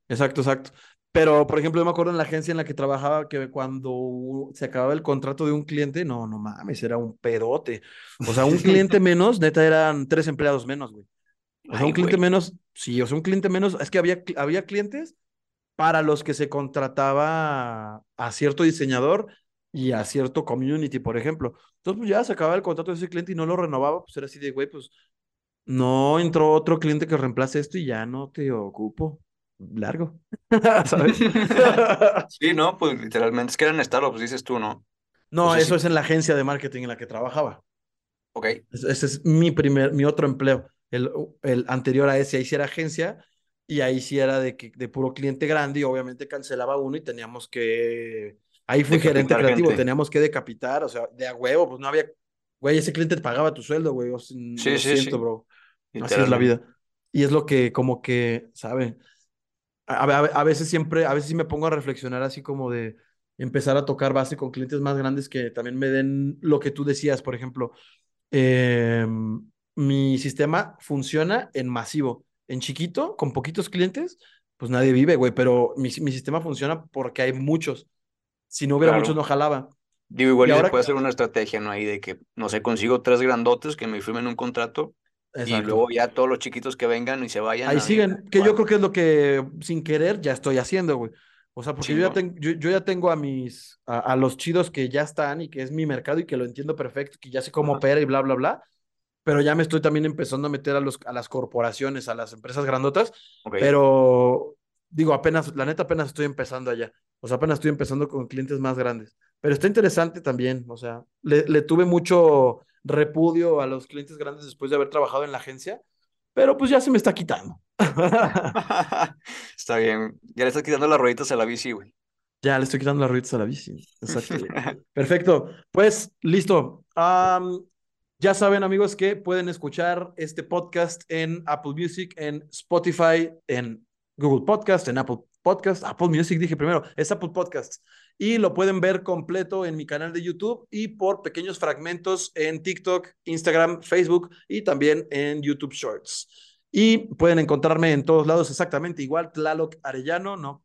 Exacto, exacto. Pero, por ejemplo, yo me acuerdo en la agencia en la que trabajaba que cuando se acababa el contrato de un cliente, no, no mames, era un pedote. O sea, un <laughs> cliente menos, neta, eran tres empleados menos, güey. O sea, Ay, un cliente güey. menos, sí, o sea, un cliente menos, es que había, había clientes para los que se contrataba a cierto diseñador y a cierto community, por ejemplo. Entonces, pues ya se acababa el contrato de ese cliente y no lo renovaba, pues era así de, güey, pues no entró otro cliente que reemplace esto y ya no te ocupo. Largo, <laughs> ¿sabes? <laughs> <laughs> Sí, no, pues literalmente es que eran startups, dices tú, ¿no? No, Entonces, eso sí, es en la agencia de marketing en la que trabajaba. ok, Es- Ese es mi primer, mi otro empleo. El, el anterior a ese, ahí sí era agencia y ahí sí era de, que- de puro cliente grande y obviamente cancelaba uno y teníamos que, ahí fui gerente creativo, gente. teníamos que decapitar, o sea, de a huevo, pues no había, güey, ese cliente te pagaba tu sueldo, güey, o Sí, lo sí, siento, sí, bro. Así es la vida. Y es lo que como que, ¿sabe? A, a- a veces siempre, a veces sí me pongo a reflexionar así como de, empezar a tocar base con clientes más grandes que también me den lo que tú decías, por ejemplo. Eh, mi sistema funciona en masivo. En chiquito, con poquitos clientes, pues nadie vive, güey, pero mi, mi sistema funciona porque hay muchos. Si no hubiera Claro. muchos, no jalaba. Digo, igual Y y ahora- puede hacer una estrategia, ¿no? Ahí de que, no sé, consigo tres grandotes que me firmen un contrato y luego ya todos los chiquitos que vengan y se vayan. Ahí a- siguen, que yo creo que es lo que sin querer ya estoy haciendo, güey. O sea, porque yo ya, tengo, yo, yo ya tengo a mis, a, a los chidos que ya están y que es mi mercado y que lo entiendo perfecto, que ya sé cómo Ajá. opera y bla, bla, bla. Pero ya me estoy también empezando a meter a, los, a las corporaciones, a las empresas grandotas, pero digo, apenas, la neta, apenas estoy empezando allá. O sea, apenas estoy empezando con clientes más grandes. Pero está interesante también, o sea, le, le tuve mucho repudio a los clientes grandes después de haber trabajado en la agencia, pero pues ya se me está quitando. <laughs> Está bien. Ya le estás quitando las rueditas a la bici, güey. Ya le estoy quitando las rueditas a la bici. Exacto. <laughs> Perfecto. Pues listo. Ya saben, amigos, que pueden escuchar este podcast en Apple Music, en Spotify, en Google Podcast, en Apple Podcast. Apple Music dije primero, es Apple Podcast. Y lo pueden ver completo en mi canal de YouTube y por pequeños fragmentos en TikTok, Instagram, Facebook y también en YouTube Shorts. Y pueden encontrarme en todos lados exactamente igual, Tlaloc Arellano, no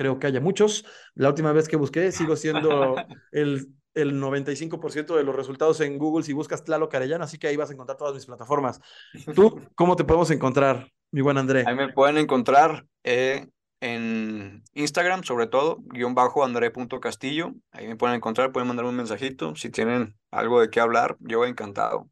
creo que haya muchos. La última vez que busqué, sigo siendo <laughs> el, el 95% de los resultados en Google si buscas Tlaloc Arellano, así que ahí vas a encontrar todas mis plataformas. ¿Tú cómo te podemos encontrar, mi buen André? Ahí me pueden encontrar eh, en Instagram, sobre todo, guion bajo andré.castillo. Ahí me pueden encontrar, pueden mandarme un mensajito. Si tienen algo de qué hablar, yo encantado.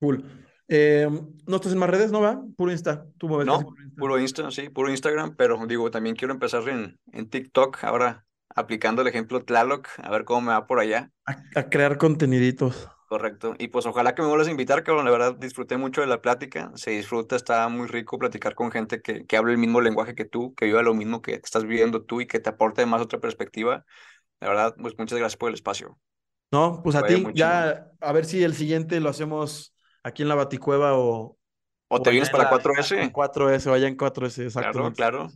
Cool. Eh, ¿No estás en más redes, no va? Puro Insta. Tú mueves No, puro Insta. puro Insta, sí, puro Instagram, pero digo, también quiero empezar en, en TikTok ahora aplicando el ejemplo Tlaloc, a ver cómo me va por allá. A, a crear conteniditos. Correcto. Y pues ojalá que me vuelvas a invitar, cabrón. La verdad disfruté mucho de la plática. Se disfruta, está muy rico platicar con gente que, que hable el mismo lenguaje que tú, que viva lo mismo que estás viviendo tú y que te aporte más otra perspectiva. La verdad, pues muchas gracias por el espacio. No, pues a Vaya, ti, ya a ver si el siguiente lo hacemos aquí en la Baticueva o, O te allá vienes en para la- 4S. en 4S o allá en 4S, Claro, exactamente. claro.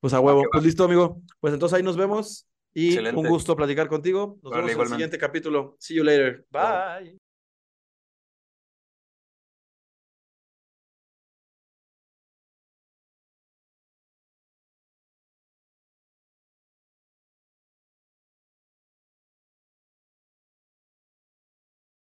Pues a huevo. Pues listo, amigo. Pues entonces ahí nos vemos y Excelente. un gusto platicar contigo. Nos Vale, vemos en el siguiente capítulo. See you later. Bye. Bye.